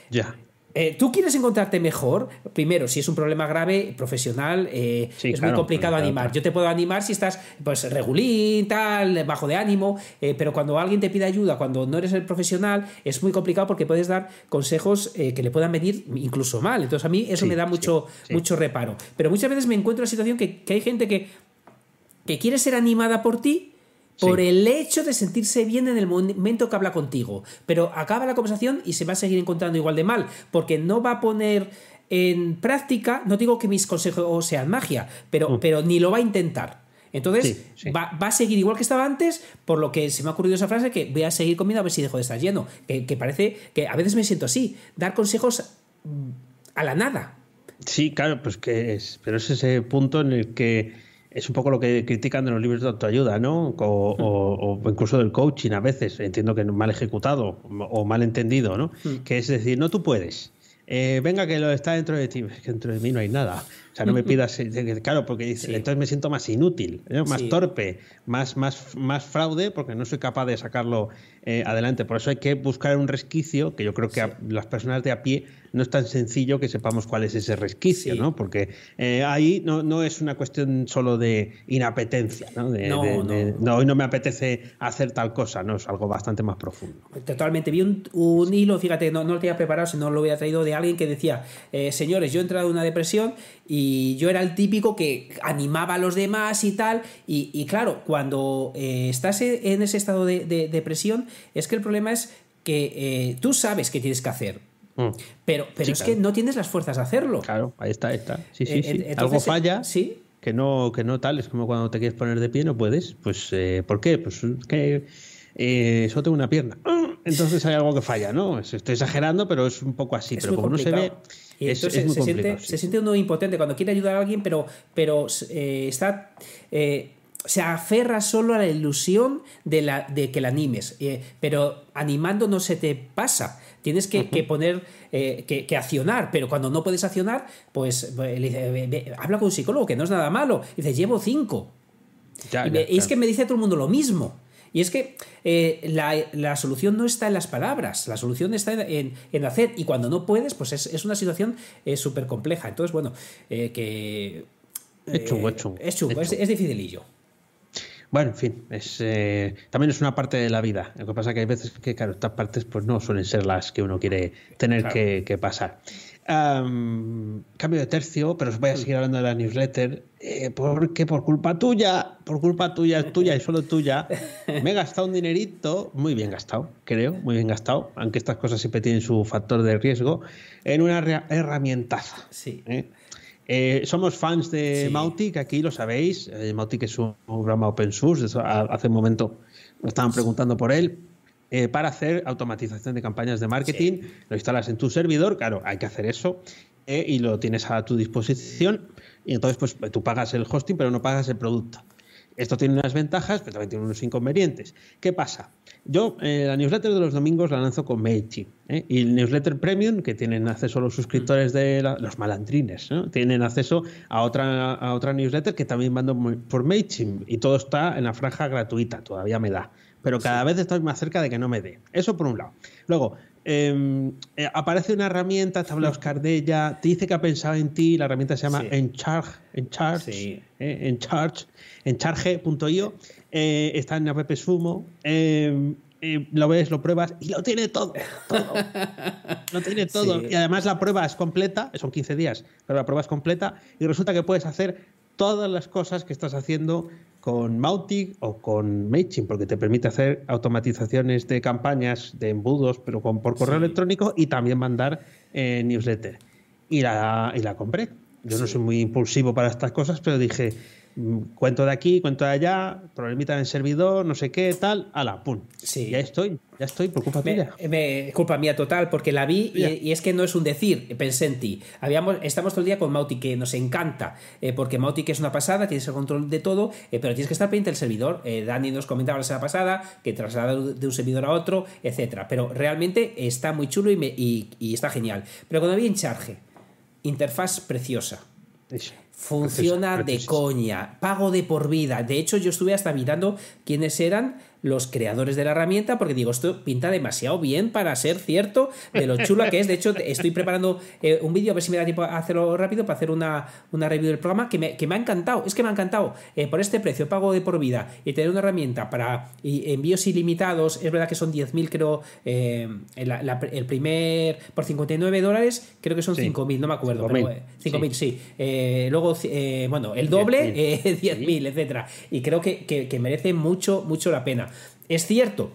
Ya. Eh, Tú quieres encontrarte mejor, primero, si es un problema grave, profesional, eh, Sí, es claro, muy complicado claro, animar. claro. Yo te puedo animar si estás pues regulín, tal, bajo de ánimo, eh, pero cuando alguien te pide ayuda, cuando no eres el profesional, es muy complicado porque puedes dar consejos que le puedan venir incluso mal. Entonces a mí eso Sí, me da mucho, sí. mucho reparo. Pero muchas veces me encuentro en la situación que, que hay gente que, que quiere ser animada por ti por Sí. el hecho de sentirse bien en el momento que habla contigo. Pero acaba la conversación y se va a seguir encontrando igual de mal, porque no va a poner en práctica, no digo que mis consejos sean magia, pero, Mm. pero ni lo va a intentar. Entonces Sí, sí. Va, va a seguir igual que estaba antes, por lo que se me ha ocurrido esa frase que voy a seguir comiendo a ver si dejo de estar lleno. Que, que parece que a veces me siento así, dar consejos mm, a la nada. Sí, claro, pues que es, pero es ese punto en el que es un poco lo que critican de los libros de autoayuda, ¿no? O, o- o incluso del coaching a veces, entiendo que mal ejecutado o mal entendido, ¿no? Que es decir, no tú puedes. Eh, venga, que lo está dentro de ti. Es que dentro de mí no hay nada. O sea, no me pidas. eh, Claro, porque dice, Sí. entonces me siento más inútil, ¿eh? más Sí. torpe, más, más, más fraude, porque no soy capaz de sacarlo eh, adelante. Por eso hay que buscar un resquicio, que yo creo que a las personas de a pie no es tan sencillo que sepamos cuál es ese resquicio, Sí. ¿no? Porque eh, ahí no, no es una cuestión solo de inapetencia, ¿no? De, No, de- no. de, "No, hoy no me apetece hacer tal cosa, ¿no? Es algo bastante más profundo. Totalmente. Vi un, un hilo, fíjate, no, no lo tenía preparado, sino lo había traído de alguien que decía, eh, señores, yo he entrado en una depresión y yo era el típico que animaba a los demás y tal. Y, y claro, cuando eh, estás en ese estado de, de depresión, es que el problema es que eh, tú sabes qué tienes que hacer. Mm. Pero, pero Sí, es claro. que no tienes las fuerzas de hacerlo. Claro, ahí está, ahí está. Sí, sí, Eh, sí. entonces, Algo eh, falla. sí. Que no, que no tal, es como cuando te quieres poner de pie, no puedes. Pues, eh, ¿por qué? Pues que eh, solo tengo una pierna. Entonces hay algo que falla, ¿no? Es- Estoy exagerando, pero es un poco así. Es pero como no se ve, complicado. Y es, entonces es muy se, siente, complicado. sí. se siente uno impotente cuando quiere ayudar a alguien, pero, pero eh, está. eh, se aferra solo a la ilusión de, la, de que la animes, eh, pero animando no se te pasa. Tienes que, poner, eh, que, accionar, pero cuando no puedes accionar, pues, pues dice, habla con un psicólogo, que no es nada malo. dice, llevo cinco. y, es que me dice todo el mundo lo mismo. Y es que eh, la, solución no está en las palabras, la solución está en, hacer. Y cuando no puedes, pues es, una situación súper compleja. Entonces, bueno, que. es chungo, es chungo. Es chungo, es, es dificilillo. Bueno, en fin, es, eh, también es una parte de la vida. Lo que pasa es que hay veces que, claro, estas partes pues no suelen ser las que uno quiere tener que, pasar. cambio de tercio, pero os voy a seguir hablando de la newsletter, eh, porque por culpa tuya, por culpa tuya, tuya y solo tuya, me he gastado un dinerito, muy bien gastado, creo, muy bien gastado, aunque estas cosas siempre tienen su factor de riesgo, en una herramientaza. Sí. ¿eh? Eh, somos fans de Mautic, aquí lo sabéis. Eh, Mautic es un, programa open source. hace un momento nos estaban preguntando por él. Eh, para hacer automatización de campañas de marketing, lo instalas en tu servidor, claro, hay que hacer eso y lo tienes a tu disposición. Y entonces, pues tú pagas el hosting, pero no pagas el producto. Esto tiene unas ventajas, pero también tiene unos inconvenientes. ¿Qué pasa? Yo eh, la newsletter de los domingos la lanzo con MailChimp. ¿eh? Y el newsletter premium, que tienen acceso los suscriptores de los malandrines, tienen acceso a otra, a otra newsletter que también mando por MailChimp. Y todo está en la franja gratuita, todavía me da. Pero cada vez estoy más cerca de que no me dé. Eso por un lado. Luego, eh, aparece una herramienta, te habla Oscar de ella, te dice que ha pensado en ti, la herramienta se llama Encharge, Encharge, Encharge, encharge.io, eh, está en App Sumo, em, eh, lo ves, lo pruebas y lo tiene todo, todo. lo tiene todo. Y además la prueba es completa, son 15 días, pero la prueba es completa y resulta que puedes hacer todas las cosas que estás haciendo con Mautic o con MailChimp, porque te permite hacer automatizaciones de campañas, de embudos, pero con, por correo electrónico y también mandar eh, newsletter. Y la, y la compré. Yo no soy muy impulsivo para estas cosas, pero dije, cuento de aquí, cuento de allá, problemita en el servidor, no sé qué, tal, ala, pum. Sí. Ya estoy, ya estoy, por culpa tuya. culpa mía total, porque la vi y, es que no es un decir, pensé en ti. Habíamos, estamos todo el día con Mautic, que nos encanta, eh, porque Mautic es una pasada, tienes el control de todo, eh, pero tienes que estar pendiente del servidor. Eh, Dani nos comentaba la semana pasada que traslada de un servidor a otro, etcétera. Pero realmente está muy chulo y, y está genial. Pero cuando vi en Charge, interfaz preciosa. Funciona de coña, pago de por vida. De hecho, yo estuve hasta mirando quiénes eran los creadores de la herramienta, porque digo, esto pinta demasiado bien para ser cierto de lo chula que es. De hecho, estoy preparando eh, un vídeo, a ver si me da tiempo a hacerlo rápido, para hacer una, una review del programa, que me, que me, ha encantado. Es que me ha encantado. Eh, por este precio, pago de por vida, y tener una herramienta para envíos ilimitados, es verdad que son 10.000, creo, eh, el primer, por 59 dólares, creo que son 5.000, no me acuerdo. 5.000, sí. luego, bueno, el doble, 10.000, etcétera. Y creo que, que merece mucho, mucho la pena. Es cierto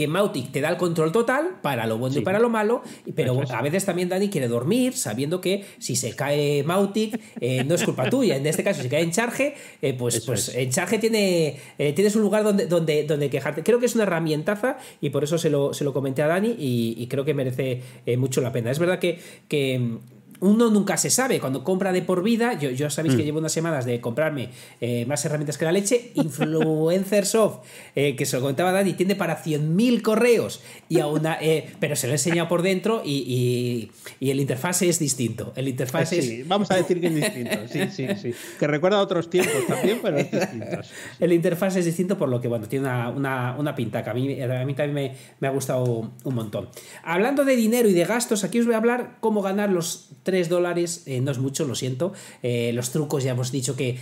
que Mautic te da el control total para lo bueno y para lo malo, pero a veces también Dani quiere dormir sabiendo que si se cae Mautic eh, no es culpa tuya. En este caso, si cae en Charge, eh, pues, pues en Charge tiene, eh, tienes un lugar donde, donde, donde quejarte. Creo que es una herramientaza y por eso se lo, se lo comenté a Dani y, creo que merece mucho la pena. Es verdad que, que uno nunca se sabe. Cuando compra de por vida, yo, yo sabéis que mm. llevo unas semanas de comprarme eh, más herramientas que la leche. Influencersoft, eh, que se lo contaba Dani, tiene para 100.000 correos, y a una, eh, pero se lo he enseñado por dentro y, el interfaz es distinto. El interfaz es... Vamos a decir que es distinto. Sí, sí, sí. Que recuerda a otros tiempos también, pero es distinto. El interfaz es distinto por lo que, bueno, tiene una, una, pinta que a mí, a mí también me, me ha gustado un montón. Hablando de dinero y de gastos, aquí os voy a hablar cómo ganar los 3 dólares eh, no es mucho, lo siento. Eh, los trucos ya hemos dicho que,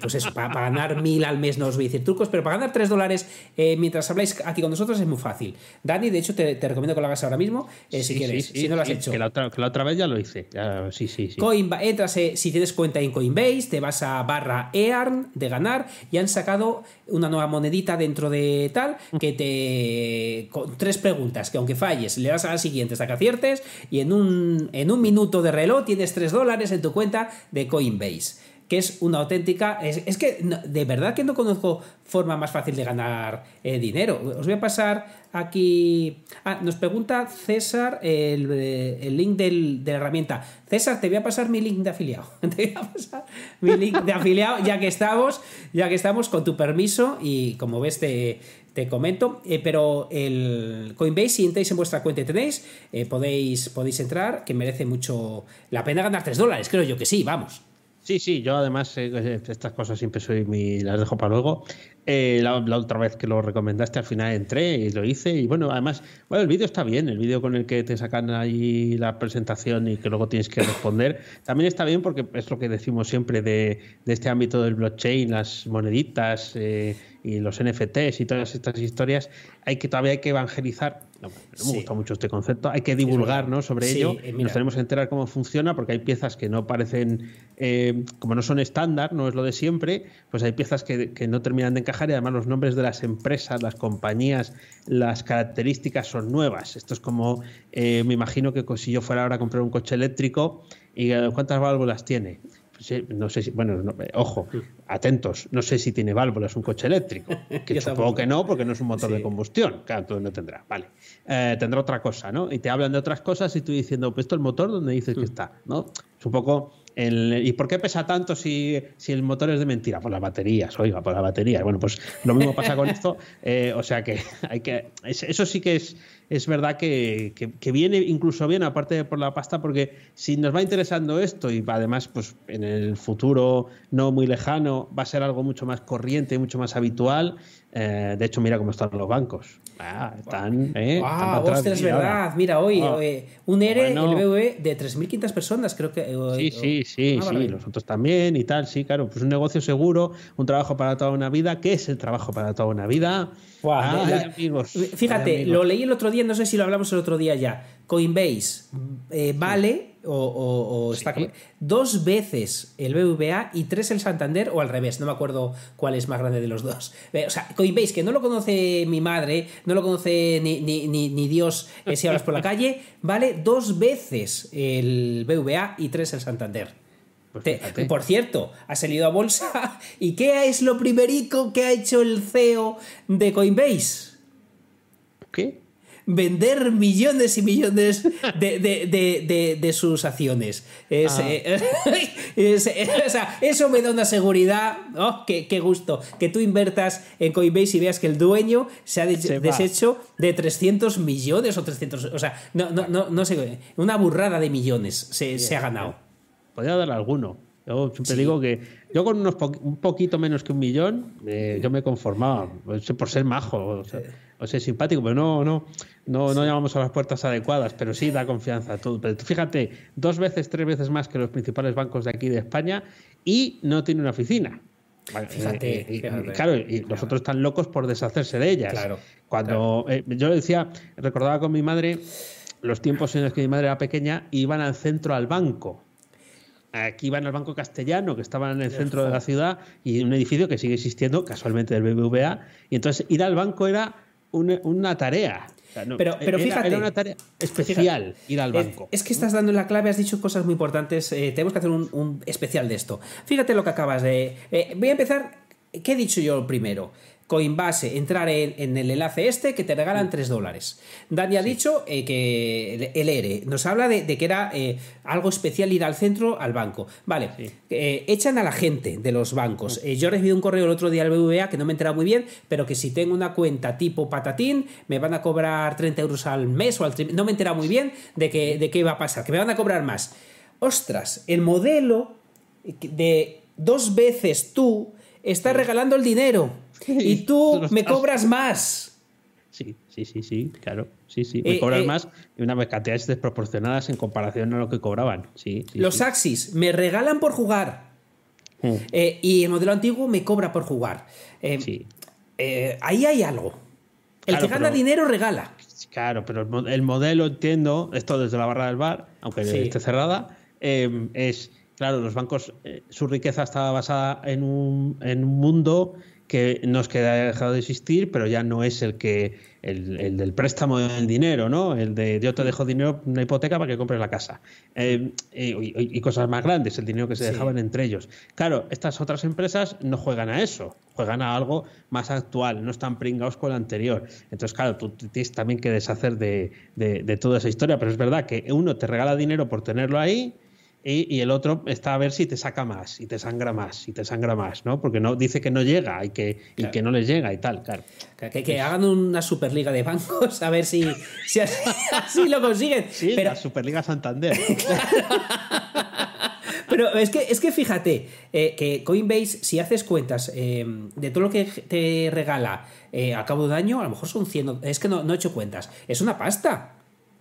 pues eso, para, ganar mil al mes no os voy a decir trucos, pero para ganar 3 dólares eh, mientras habláis aquí con nosotros es muy fácil. Dani, de hecho, te, recomiendo que lo hagas ahora mismo, si quieres, si no lo has hecho. Que la, otra, vez ya lo hice. sí, sí, sí. entras, si tienes cuenta en Coinbase, te vas a barra EARN de ganar y han sacado una nueva monedita dentro de tal que te. con tres preguntas que aunque falles, le das a la siguiente hasta que aciertes y en un, en un minuto de tienes 3 dólares en tu cuenta de Coinbase. que es una auténtica. Es, que de verdad que no conozco forma más fácil de ganar eh, dinero. Os voy a pasar aquí. Ah, nos pregunta César el, link de la herramienta. César, te voy a pasar mi link de afiliado. Te voy a pasar mi link de afiliado, ya que estamos, ya que estamos con tu permiso. Y como ves, te, te comento. Eh, pero el Coinbase, si entráis en vuestra cuenta y tenéis, eh, podéis, podéis entrar, que merece mucho la pena ganar 3 dólares. Creo yo que sí, vamos. Sí, sí, yo además eh, estas cosas siempre soy mi, las dejo para luego. Eh, la, otra vez que lo recomendaste al final entré y lo hice. Y bueno, además, bueno, el vídeo está bien, el vídeo con el que te sacan ahí la presentación y que luego tienes que responder, también está bien porque es lo que decimos siempre de, de este ámbito del blockchain, las moneditas eh, y los NFTs y todas estas historias, hay que todavía hay que evangelizar no, me gusta mucho este concepto. Hay que divulgar sobre ello. Eh, nos tenemos que enterar cómo funciona porque hay piezas que no parecen, eh, como no son estándar, no es lo de siempre, pues hay piezas que, no terminan de encajar y además los nombres de las empresas, las compañías, las características son nuevas. Esto es como, eh, me imagino que si yo fuera ahora a comprar un coche eléctrico, ¿y cuántas válvulas tiene? no sé si, bueno, ojo, atentos, no sé si tiene válvulas un coche eléctrico, que supongo que no, porque no es un motor de combustión, claro, entonces no tendrá, vale, eh, tendrá otra cosa, ¿no? Y te hablan de otras cosas y tú diciendo, pues esto es el motor donde dices que mm. está, ¿no? Es un poco ¿Y por qué pesa tanto si, si, el motor es de mentira? Por las baterías, oiga, por las baterías. Bueno, pues lo mismo pasa con esto. Eh, o sea que hay que. Eso sí que es, es verdad que, que, viene incluso bien, aparte de por la pasta, porque si nos va interesando esto y además, pues en el futuro no muy lejano, va a ser algo mucho más corriente, mucho más habitual. Eh, de hecho, mira cómo están los bancos. Ah, están. Eh, es verdad. Mira, hoy ah. eh, un ERE, el BBV, de 3.500 personas, creo que. sí, sí, sí, sí. Los otros también y tal, sí, claro. Pues un negocio seguro, un trabajo para toda una vida. ¿Qué es el trabajo para toda una vida? Fíjate, lo leí el otro día, no sé si lo hablamos el otro día ya. Coinbase eh, vale o, está dos veces el BVA y tres el Santander o al revés, no me acuerdo cuál es más grande de los dos. O sea, Coinbase, que no lo conoce mi madre, no lo conoce ni, ni, Dios eh, si hablas por la calle, vale dos veces el BVA y tres el Santander. Pues por cierto, ha salido a bolsa. ¿Y qué es lo primerico que ha hecho el CEO de Coinbase? ¿Qué? Vender millones y millones de, sus acciones. Ah. Eh, o sea, eso me da una seguridad. Oh, qué, gusto! Que tú inviertas en Coinbase y veas que el dueño se ha deshecho de 300 millones o 300. O sea, no, no, no, no sé, una burrada de millones se, se ha ganado podría dar alguno. Yo siempre digo que yo con unos un poquito menos que un millón, eh, yo me conformaba, pues, por ser majo o, ser simpático, pero no, no, no, no llamamos a las puertas adecuadas, pero sí da confianza. Todo. Pero fíjate, dos veces, tres veces más que los principales bancos de aquí de España y no tiene una oficina. Fíjate, eh, y, claro, y los otros están locos por deshacerse de ellas. Claro. Cuando eh, yo decía, recordaba con mi madre los tiempos en los que mi madre era pequeña, iban al centro al banco Aquí iban al Banco Castellano, que estaba en el centro de la ciudad, y un edificio que sigue existiendo, casualmente del BBVA. Y entonces ir al banco era una, tarea. Pero, pero fíjate. Era una tarea especial ir al banco. Es, que estás dando la clave, has dicho cosas muy importantes. Eh, tenemos que hacer un, especial de esto. Fíjate lo que acabas de. Eh, voy a empezar. ¿Qué he dicho yo primero? Coinbase, entrar en, el enlace este que te regalan 3 dólares. Dani ha dicho eh, que el ERE nos habla de, que era eh, algo especial ir al centro, al banco. Vale, eh, echan a la gente de los bancos. yo recibí un correo el otro día al BBVA que no me he muy bien, pero que si tengo una cuenta tipo patatín, me van a cobrar 30 euros al mes o al No me he enterado muy bien de, que, de qué iba a pasar, que me van a cobrar más. Ostras, el modelo de dos veces tú estás regalando el dinero y tú me cobras más. Sí, sí, sí, sí, claro. Sí, sí. Me eh, cobras eh, más y unas cantidades desproporcionadas en comparación a lo que cobraban. Sí, los Axis me regalan por jugar. Hmm. Eh, y el modelo antiguo me cobra por jugar. sí. ahí hay algo. El que gana dinero regala. Claro, pero el, modelo, entiendo, esto desde la barra del bar, aunque esté cerrada, es, claro, los bancos, su riqueza estaba basada en un, en un mundo que no es que haya dejado de existir, pero ya no es el que el, del préstamo del dinero, ¿no? El de yo te dejo dinero, una hipoteca para que compres la casa. Eh, y, cosas más grandes, el dinero que se dejaban entre ellos. Claro, estas otras empresas no juegan a eso, juegan a algo más actual, no están pringados con la anterior. Entonces, claro, tú tienes también que deshacer de, de toda esa historia, pero es verdad que uno te regala dinero por tenerlo ahí y, el otro está a ver si te saca más, y te sangra más, y te sangra más, ¿no? Porque no dice que no llega y que, que no les llega y tal, claro. Que, hagan una superliga de bancos a ver si, si así, lo consiguen. Sí, Pero... la Superliga Santander. Pero es que, es que fíjate, eh, que Coinbase, si haces cuentas eh, de todo lo que te regala eh, a cabo de año, a lo mejor son 100. Es que no, no he hecho cuentas. Es una pasta.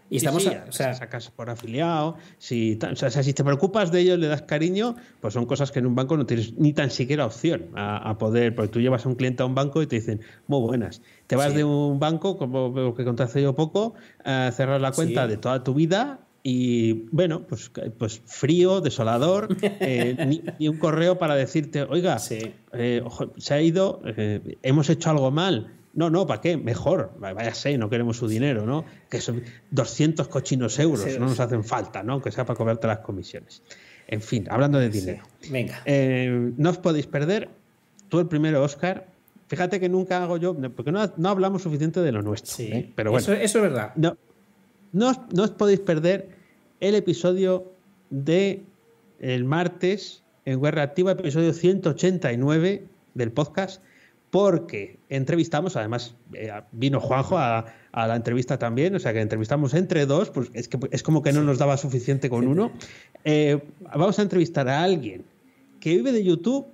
Y estamos, o sea, sacas por afiliado, si, o sea, si te preocupas de ellos, le das cariño, pues son cosas que en un banco no tienes ni tan siquiera opción a, poder, porque tú llevas a un cliente a un banco y te dicen, muy buenas. Te vas de un banco, como lo que conté hace yo poco, a cerrar la cuenta de toda tu vida y bueno, pues, pues frío, desolador, eh, ni, un correo para decirte, oiga, eh, se ha ido, eh, hemos hecho algo mal, no, no, ¿para qué? Mejor. Vaya sé, no queremos su dinero, ¿no? Que son 200 cochinos euros, no nos hacen falta, ¿no? Que sea para cobrarte las comisiones. En fin, hablando de dinero. Venga. Eh, no os podéis perder. Tú el primero, Oscar. Fíjate que nunca hago yo, porque no, hablamos suficiente de lo nuestro. Sí, ¿eh? pero bueno. Eso, eso, es verdad. No, no, os, no os podéis perder el episodio de el martes en Guerra Activa, episodio 189 del podcast porque entrevistamos, además eh, vino Juanjo a, la entrevista también, o sea que entrevistamos entre dos, pues es que es como que no nos daba suficiente con uno. Eh, vamos a entrevistar a alguien que vive de YouTube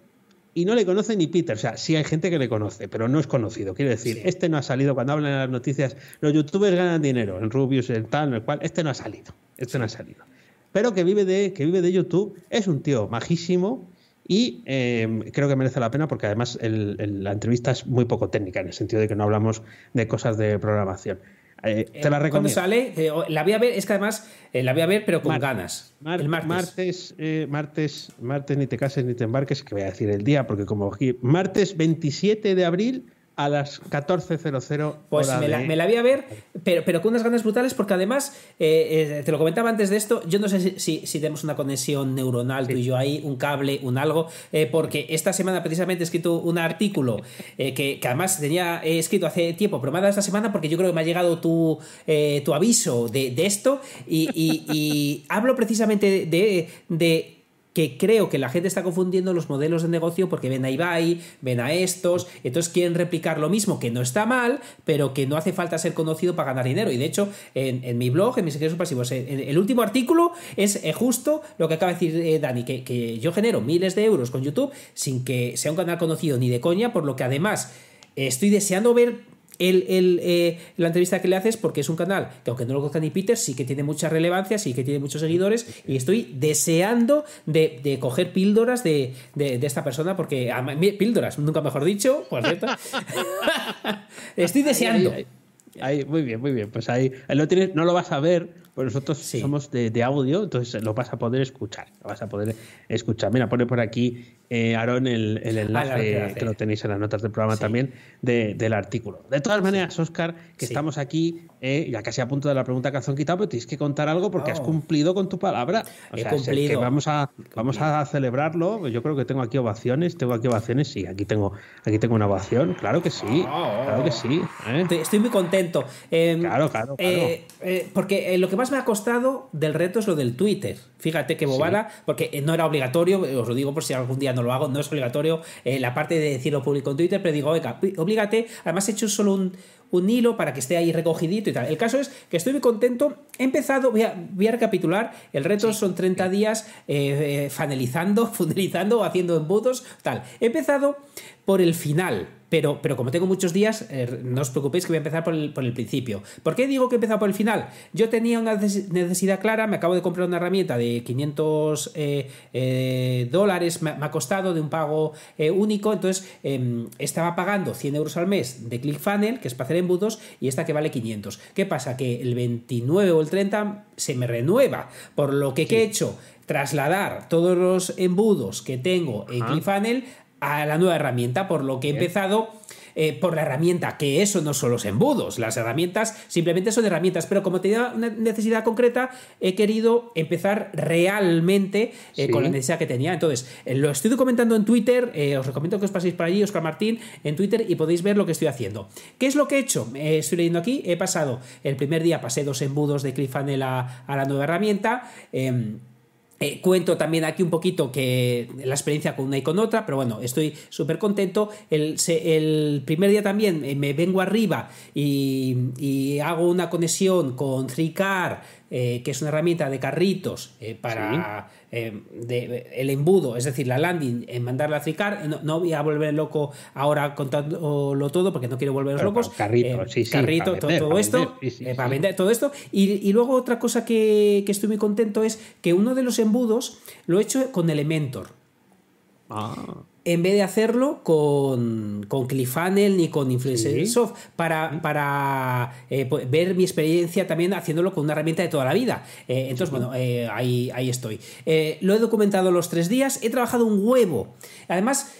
y no le conoce ni Peter. O sea, sí hay gente que le conoce, pero no es conocido. Quiero decir, este no ha salido cuando hablan en las noticias, los youtubers ganan dinero, en Rubius, en tal, en el cual, este no ha salido. Este no ha salido. Pero que vive de, que vive de YouTube, es un tío majísimo, y em, creo que merece la pena porque además la entrevista es muy poco técnica en el sentido de que no hablamos de cosas de programación. Eh, te la recomiendo. Cuando sale, eh, la voy a ver, es que además eh, la voy a ver, pero con ganas. el martes. Martes, martes, ni te cases ni te embarques, que voy a decir el día, porque como martes 27 de abril a las 14.00. Pues me la, me la, voy a ver, pero, pero con unas ganas brutales, porque además, eh, eh, te lo comentaba antes de esto, yo no sé si, si, tenemos una conexión neuronal tú y yo ahí, un cable, un algo, eh, porque esta semana precisamente he escrito un artículo que, que, además tenía escrito hace tiempo, pero me ha dado esta semana porque yo creo que me ha llegado tu, tu aviso de, de esto y, y, y, hablo precisamente de, de que creo que la gente está confundiendo los modelos de negocio porque ven a Ibai, ven a estos, entonces quieren replicar lo mismo, que no está mal, pero que no hace falta ser conocido para ganar dinero. Y de hecho, en, mi blog, en mis secretos pasivos, el último artículo es eh, justo lo que acaba de decir eh, Dani, que, que yo genero miles de euros con YouTube sin que sea un canal conocido ni de coña, por lo que además estoy deseando ver el, eh, la entrevista que le haces porque es un canal que aunque no lo conozca ni Peter, sí que tiene mucha relevancia, sí que tiene muchos seguidores y estoy deseando de, coger píldoras de, esta persona porque píldoras, nunca mejor dicho, por cierto. estoy deseando. Ahí, muy bien, muy bien. Pues ahí, lo tienes, no lo vas a ver, pues nosotros somos de, de, audio, entonces lo vas a poder escuchar. Lo vas a poder escuchar. Mira, pone por aquí eh, Aaron, el, el ah, enlace que lo tenéis en las notas del programa también del artículo. De todas maneras, Oscar, que estamos aquí eh, ya casi a punto de la pregunta que quitado, pero tienes que contar algo porque has oh. cumplido con tu palabra. He cumplido. Que vamos a, vamos a celebrarlo. Yo creo que tengo aquí ovaciones, tengo aquí ovaciones, sí, aquí tengo, aquí tengo una ovación, claro que sí, oh. claro que sí. ¿eh? Estoy muy contento. Em, claro, claro, claro. porque lo que más me ha costado del reto es lo del Twitter. Fíjate qué bobada, porque no era obligatorio, os lo digo por si algún día no lo hago, no es obligatorio eh, la parte de decirlo público en Twitter, pero digo, oiga, oblígate. Además, he hecho solo un, un hilo para que esté ahí recogidito y tal. El caso es que estoy muy contento. He empezado, voy a, voy a recapitular. El reto son 30 días eh, eh, fanelizando, fundelizando, haciendo embudos, tal. He empezado por el final. Pero, pero como tengo muchos días, eh, no os preocupéis que voy a empezar por el, principio. ¿Por qué digo que he empezado por el final? Yo tenía una necesidad clara, me acabo de comprar una herramienta de 500 eh, eh, dólares, me, ha costado de un pago único, entonces em, estaba pagando 100 euros al mes de ClickFunnels, que es para hacer embudos, y esta que vale 500. ¿Qué pasa? Que el 29 o el 30 se me renueva, por lo que, he hecho trasladar todos los embudos que tengo en ClickFunnels a la nueva herramienta, por lo que he empezado eh, por la herramienta, que eso no son los embudos, las herramientas simplemente son herramientas, pero como tenía una necesidad concreta, he querido empezar realmente eh, con la necesidad que tenía. Entonces, eh, lo estoy comentando en Twitter, os recomiendo que os paséis por allí, Oscar Martín, en Twitter y podéis ver lo que estoy haciendo. ¿Qué es lo que he hecho? estoy leyendo aquí, he pasado, el primer día pasé dos embudos de ClickFunnels a, a la nueva herramienta. Eh, cuento también aquí un poquito que la experiencia con una y con otra, pero bueno, estoy súper contento. El, el, primer día también eh, me vengo arriba y, hago una conexión con Tricar, eh, que es una herramienta de carritos para eh, de, el embudo, es decir, la landing, en mandarla a tricar. No, voy a volver loco ahora contándolo todo porque no quiero volveros locos. Carrito, eh, sí, sí, carrito, todo, esto, eh, para vender todo esto. Y, luego otra cosa que, que, estoy muy contento es que uno de los embudos lo he hecho con Elementor. Ah en vez de hacerlo con, con ClickFunnels ni con Influencersoft para, para eh, pues, ver mi experiencia también haciéndolo con una herramienta de toda la vida. Eh, entonces, bueno, eh, ahí, ahí estoy. lo he documentado los tres días, he trabajado un huevo. Además,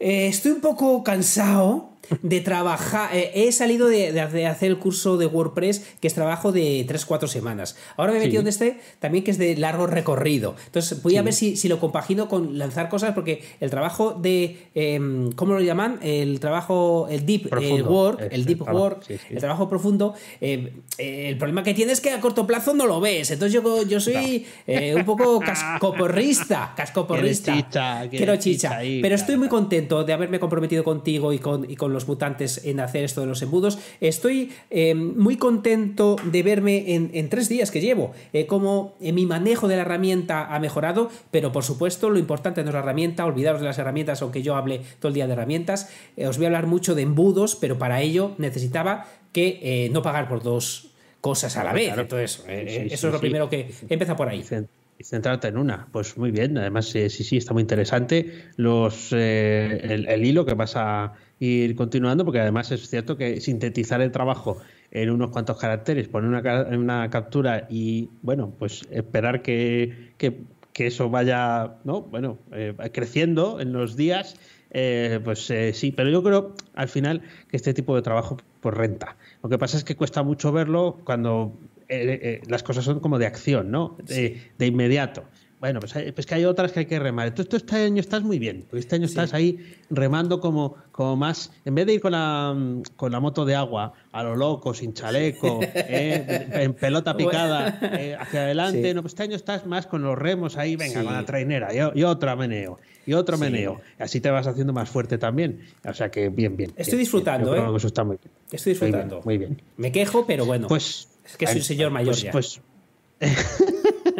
estoy un poco cansado de trabajar. Eh, he salido de, hacer el curso de WordPress, que es trabajo de 3-4 semanas. Ahora me he metido en este también, que es de largo recorrido. Entonces, voy a ver si, si, lo compagino con lanzar cosas, porque el trabajo de. Em, ¿Cómo lo llaman? El trabajo, el deep work, el deep work, el trabajo profundo. Em, eh, el problema que tiene es que a corto plazo no lo ves. Entonces, yo, yo soy eh, un poco cascoporrista. Cascoporrista. Quiero chicha. Pero estoy muy contento de haberme comprometido contigo y con, y con los los mutantes en hacer esto de los embudos. Estoy eh, muy contento de verme en, tres días que llevo, eh, como mi manejo de la herramienta ha mejorado, pero por supuesto lo importante no es la herramienta, olvidaros de las herramientas, aunque yo hable todo el día de herramientas. Eh, os voy a hablar mucho de embudos, pero para ello necesitaba que no pagar por dos cosas a la vez. Entonces, eso es lo primero que empieza por ahí y centrarte en una. Pues muy bien, además sí, sí, está muy interesante los el, hilo que vas a ir continuando, porque además es cierto que sintetizar el trabajo en unos cuantos caracteres, poner una, una captura y, bueno, pues esperar que, que, eso vaya, ¿no? Bueno, eh, creciendo en los días, eh, pues eh, sí, pero yo creo al final que este tipo de trabajo pues renta. Lo que pasa es que cuesta mucho verlo cuando las cosas son como de acción, ¿no? De, de inmediato. Bueno, pues, pues, que hay otras que hay que remar. Tú, este año estás muy bien, porque este año estás ahí remando como, como más, en vez de ir con la, con la moto de agua a lo loco, sin chaleco, eh, en pelota picada, eh, hacia adelante, no, pues este año estás más con los remos ahí, venga, con la trainera, y, otro meneo, y otro meneo. Así te vas haciendo más fuerte también. O sea que bien, bien. Estoy disfrutando, ¿eh? Eso está muy bien. Estoy disfrutando. Muy bien, Me quejo, pero bueno. Pues. Es que soy un señor mayor pues, ya. Pues,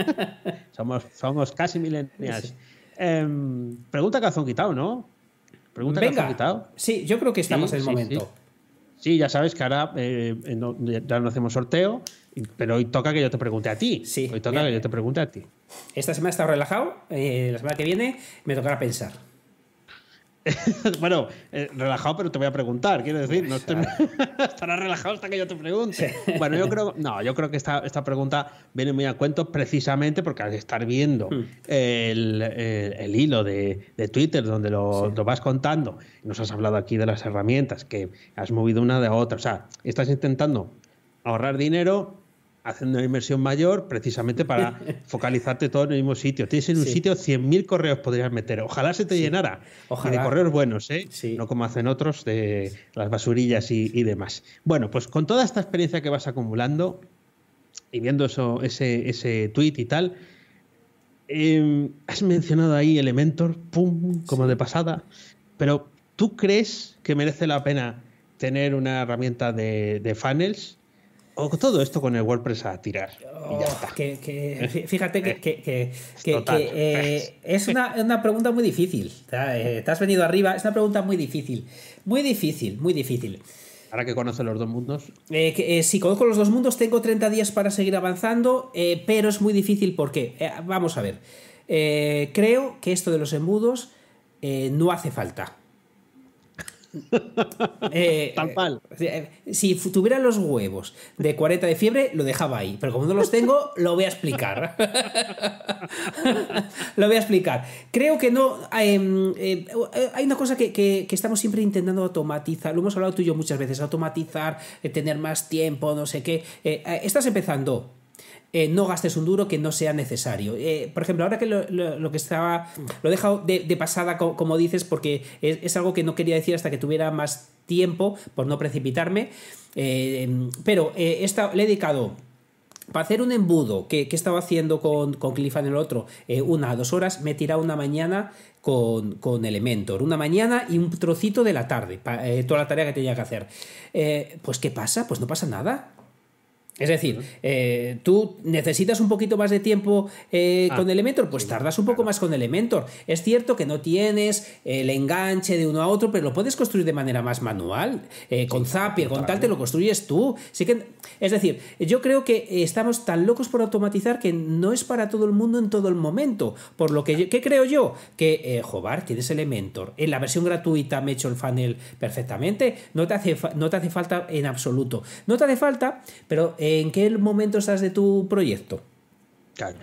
somos, somos casi millennials. Em, pregunta que quitado, ¿no? Pregunta Venga. que quitado. Sí, yo creo que estamos en el momento. Sí. ya sabes que ahora eh, ya no hacemos sorteo, pero hoy toca que yo te pregunte a ti. Sí, hoy toca que yo te pregunte a ti. Esta semana he estado relajado, eh, la semana que viene me tocará pensar. bueno, eh, relajado, pero te voy a preguntar, quiero decir, no estará relajado hasta que yo te pregunte. Bueno, yo creo, no, yo creo que esta, esta pregunta viene muy a cuento precisamente porque al estar viendo hmm. el, hilo de, Twitter donde lo, lo, vas contando, nos has hablado aquí de las herramientas que has movido una de otra, o sea, estás intentando ahorrar dinero haciendo una inversión mayor precisamente para focalizarte todo en el mismo sitio. Tienes en un sitio 100.000 correos podrías meter. Ojalá se te llenara. Ojalá. Y de correos buenos, ¿eh? No como hacen otros de las basurillas y, demás. Bueno, pues con toda esta experiencia que vas acumulando y viendo eso, ese, ese tweet y tal, em, has mencionado ahí Elementor, pum, como de pasada, pero ¿tú crees que merece la pena tener una herramienta de, de funnels? O todo esto con el WordPress a tirar. y ya oh, está. Que, fíjate que, eh, es una, pregunta muy difícil. Eh, te has venido arriba, es una pregunta muy difícil. Muy difícil, muy difícil. Ahora que conoces los dos mundos. Eh, si conozco los dos mundos, tengo 30 días para seguir avanzando, pero es muy difícil porque, vamos a ver, creo que esto de los embudos no hace falta. Eh, Tal cual. eh, Si tuviera los huevos de 40 de fiebre, lo dejaba ahí. Pero como no los tengo, lo voy a explicar. lo voy a explicar. Creo que no. eh, eh, hay una cosa que, que- que estamos siempre intentando automatizar. Lo hemos hablado tú y yo muchas veces. Automatizar, eh, tener más tiempo, no sé qué. Eh, eh, estás empezando. Eh, no gastes un duro que no sea necesario. Eh, por ejemplo, ahora que lo, que estaba. Lo he dejado de, pasada, co- como, dices, porque es, algo que no quería decir hasta que tuviera más tiempo, por no precipitarme. Eh, pero esta- le he dedicado. Para hacer un embudo que, que he estado haciendo con, con Cliff en el otro, una a dos horas, me he tirado una mañana con, con Elementor. Una mañana y un trocito de la tarde, toda la tarea que tenía que hacer. Pues, ¿qué pasa? Pues no pasa nada. Es decir, eh, tú necesitas un poquito más de tiempo eh, Ah, con Elementor, pues tardas un poco más con Elementor. Es cierto que no tienes el enganche de uno a otro, pero lo puedes construir de manera más manual. Eh, con Zapier, con tal, te lo construyes tú. Sí que, es decir, yo creo que estamos tan locos por automatizar que no es para todo el mundo en todo el momento. Por lo que, yo- ¿qué creo yo? Que, eh, joder, tienes Elementor. En la versión gratuita me he hecho el funnel perfectamente. No te hace, no te hace falta en absoluto. No te hace falta, pero ¿en qué momento estás de tu proyecto? Claro,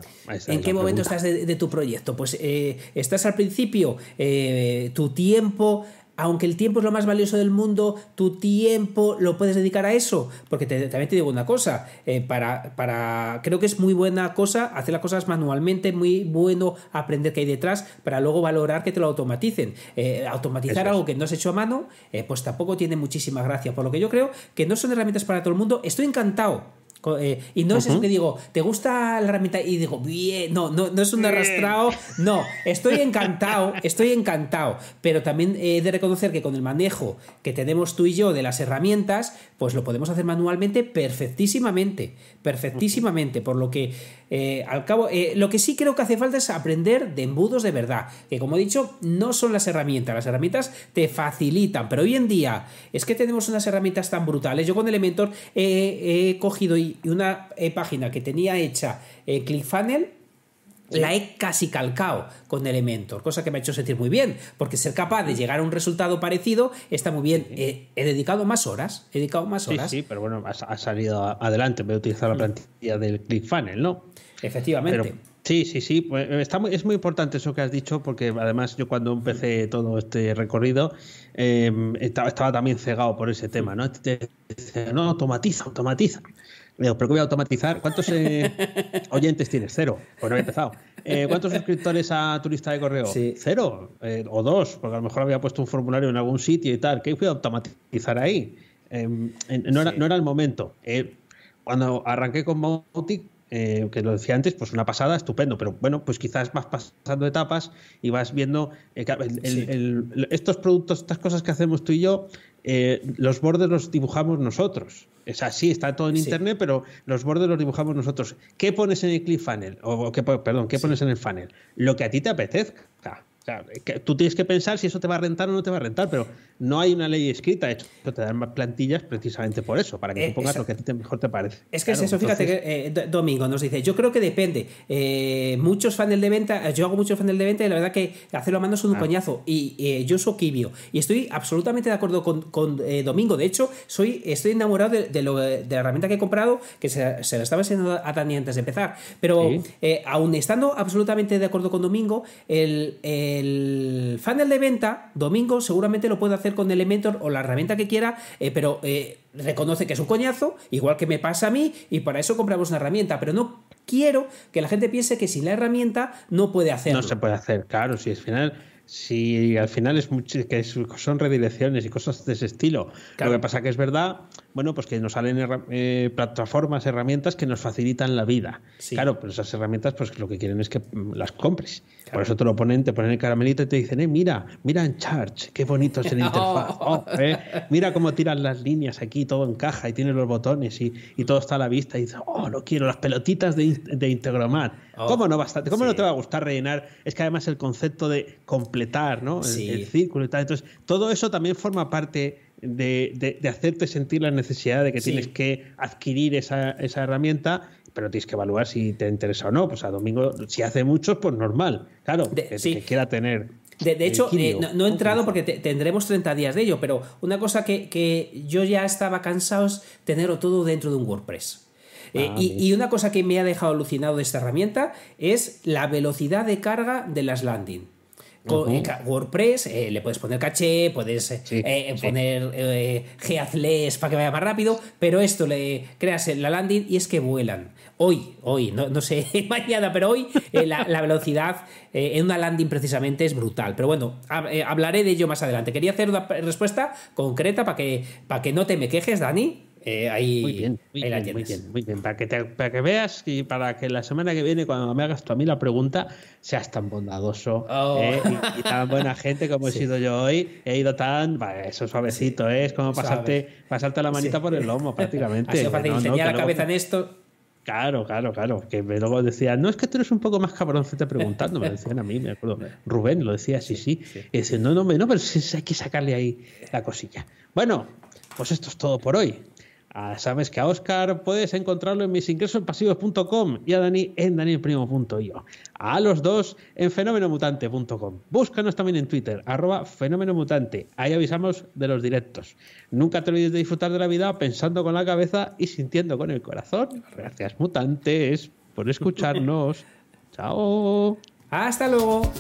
¿En qué momento pregunta. estás de, de tu proyecto? Pues eh, estás al principio, eh, tu tiempo, aunque el tiempo es lo más valioso del mundo, tu tiempo lo puedes dedicar a eso. Porque te- también te digo una cosa, eh, para, para, creo que es muy buena cosa hacer las cosas manualmente, muy bueno aprender qué hay detrás para luego valorar que te lo automaticen. Eh, automatizar es. algo que no has hecho a mano, eh, pues tampoco tiene muchísima gracia. Por lo que yo creo que no son herramientas para todo el mundo. Estoy encantado. Eh, y no es eso que digo, ¿te gusta la herramienta? Y digo, bien, no, no, no es un arrastrado, no, estoy encantado, estoy encantado, pero también he de reconocer que con el manejo que tenemos tú y yo de las herramientas, pues lo podemos hacer manualmente perfectísimamente, perfectísimamente, por lo que eh, al cabo, eh, lo que sí creo que hace falta es aprender de embudos de verdad, que como he dicho, no son las herramientas, las herramientas te facilitan, pero hoy en día es que tenemos unas herramientas tan brutales. Yo con Elementor he cogido y y una eh, página que tenía hecha en ClickFunnels la he casi calcado con Elementor, cosa que me ha hecho sentir muy bien, porque ser capaz de llegar a un resultado parecido está muy bien. Eh, he dedicado más horas, he dedicado más Sí, horas. sí, pero bueno, ha, salido adelante en vez de utilizar la plantilla del ClickFunnels, ¿no? Efectivamente. Pero, sí, sí, sí. pues, está muy- es muy importante eso que has dicho, porque además yo cuando empecé todo este recorrido eh, estaba, estaba también cegado por ese tema, ¿no? No, automatiza, automatiza. Digo, ¿pero qué voy a automatizar? ¿Cuántos eh, oyentes tienes? Cero. Pues no había empezado. Eh, ¿Cuántos suscriptores a tu lista de correo? Sí. Cero. Eh, o dos, porque a lo mejor había puesto un formulario en algún sitio y tal. ¿Qué voy a automatizar ahí? En- no, era, Sí. no era el momento. Cuando arranqué con Mautic, eh, que lo decía antes, pues una pasada, estupendo, pero bueno, pues quizás vas pasando etapas y vas viendo eh, que el- el- Sí. el- estos productos, estas cosas que hacemos tú y yo, eh, los bordes los dibujamos nosotros. Es así, está todo en Sí. internet, pero los bordes los dibujamos nosotros. ¿Qué pones en el ClickFunnels? O, o qué, perdón, ¿qué pones en el funnel? Lo que a ti te apetezca. O sea, que tú tienes que pensar si eso te va a rentar o no te va a rentar, pero no hay una ley escrita. De hecho, te dan más plantillas precisamente por eso, para que Eh, tú pongas lo que a ti te- mejor te parece. Es que Claro, es eso, fíjate que eh, Domingo nos dice, yo creo que depende. Eh, muchos funnels de venta, yo hago muchos funnels de venta y la verdad que hacerlo a mano es un Ah. coñazo. Y eh, yo uso Kibio. Y estoy absolutamente de acuerdo con, con, eh, Domingo. De hecho, soy, estoy enamorado de, de lo- de la herramienta que he comprado, que se, se la estaba enseñando a Dani antes de empezar. Pero Sí. eh, aún estando absolutamente de acuerdo con Domingo, el, el funnel de venta, Domingo seguramente lo puede hacer con Elementor o la herramienta que quiera, eh, pero eh, reconoce que es un coñazo, igual que me pasa a mí, y para eso compramos una herramienta. Pero no quiero que la gente piense que sin la herramienta no puede hacerlo. No se puede hacer, claro, si al final, si al final es mucho, que son redirecciones y cosas de ese estilo. Claro. Lo que pasa que es verdad, bueno, pues que nos salen herra- eh, plataformas, herramientas que nos facilitan la vida. Sí. Claro, pero esas herramientas, pues lo que quieren es que las compres. Por eso te lo ponen, te ponen el caramelito y te dicen, eh, mira, mira en Charge, qué bonito es el interfaz. Oh, eh, mira cómo tiran las líneas aquí, todo encaja y tiene los botones y, y todo está a la vista. Y dices, oh, lo quiero, las pelotitas de, de Integromat. Oh, ¿Cómo, no, ¿cómo no te va a gustar rellenar? Es que además el concepto de completar, ¿no? El, círculo y tal. Entonces, todo eso también forma parte de, de- de hacerte sentir la necesidad de que Sí. tienes que adquirir esa, esa herramienta, pero tienes que evaluar si te interesa o no. Pues a Domingo, si hace muchos, pues normal. Claro, De- que, sí. que quiera tener De, hecho, eh, no, he entrado porque tendremos 30 días de ello, pero una cosa que, yo ya estaba cansado es tenerlo todo dentro de un WordPress. Eh, ah, y, una cosa que me ha dejado alucinado de esta herramienta es la velocidad de carga de las landing. Con WordPress eh, le puedes poner caché, puedes poner Geazless para que vaya más rápido, pero esto le creas la landing y es que vuelan hoy, hoy, no, sé mañana, pero hoy eh, la, velocidad eh, en una landing precisamente es brutal. Pero bueno, eh, hablaré de ello más adelante. Quería hacer una respuesta concreta para que, para que no te me quejes, Dani. ahí, muy bien, muy, bien, muy bien, Para que, para que veas y para que la semana que viene, cuando me hagas tú a mí la pregunta, seas tan bondadoso oh. y, tan buena gente como he sido yo hoy. He ido tan. eso suavecito, es como pasarte, pasarte la manita por el lomo prácticamente. Sido fácil la cabeza en esto Claro, claro, claro. Que luego decían, no es que tú eres un poco más cabroncete preguntando, me decían a mí, me acuerdo. Rubén lo decía, sí, sí. Y dice, no, no, no, pero sí, hay que sacarle ahí la cosilla. Bueno, pues esto es todo por hoy. Ah, sabes que a Oscar puedes encontrarlo en misingresospasivos.com y a Dani en danielprimo.io. A los dos en fenomenomutante.com. Búscanos también en Twitter, arroba fenomenomutante. Ahí avisamos de los directos. Nunca te olvides de disfrutar de la vida pensando con la cabeza y sintiendo con el corazón. Gracias, mutantes, por escucharnos. Chao. Hasta luego.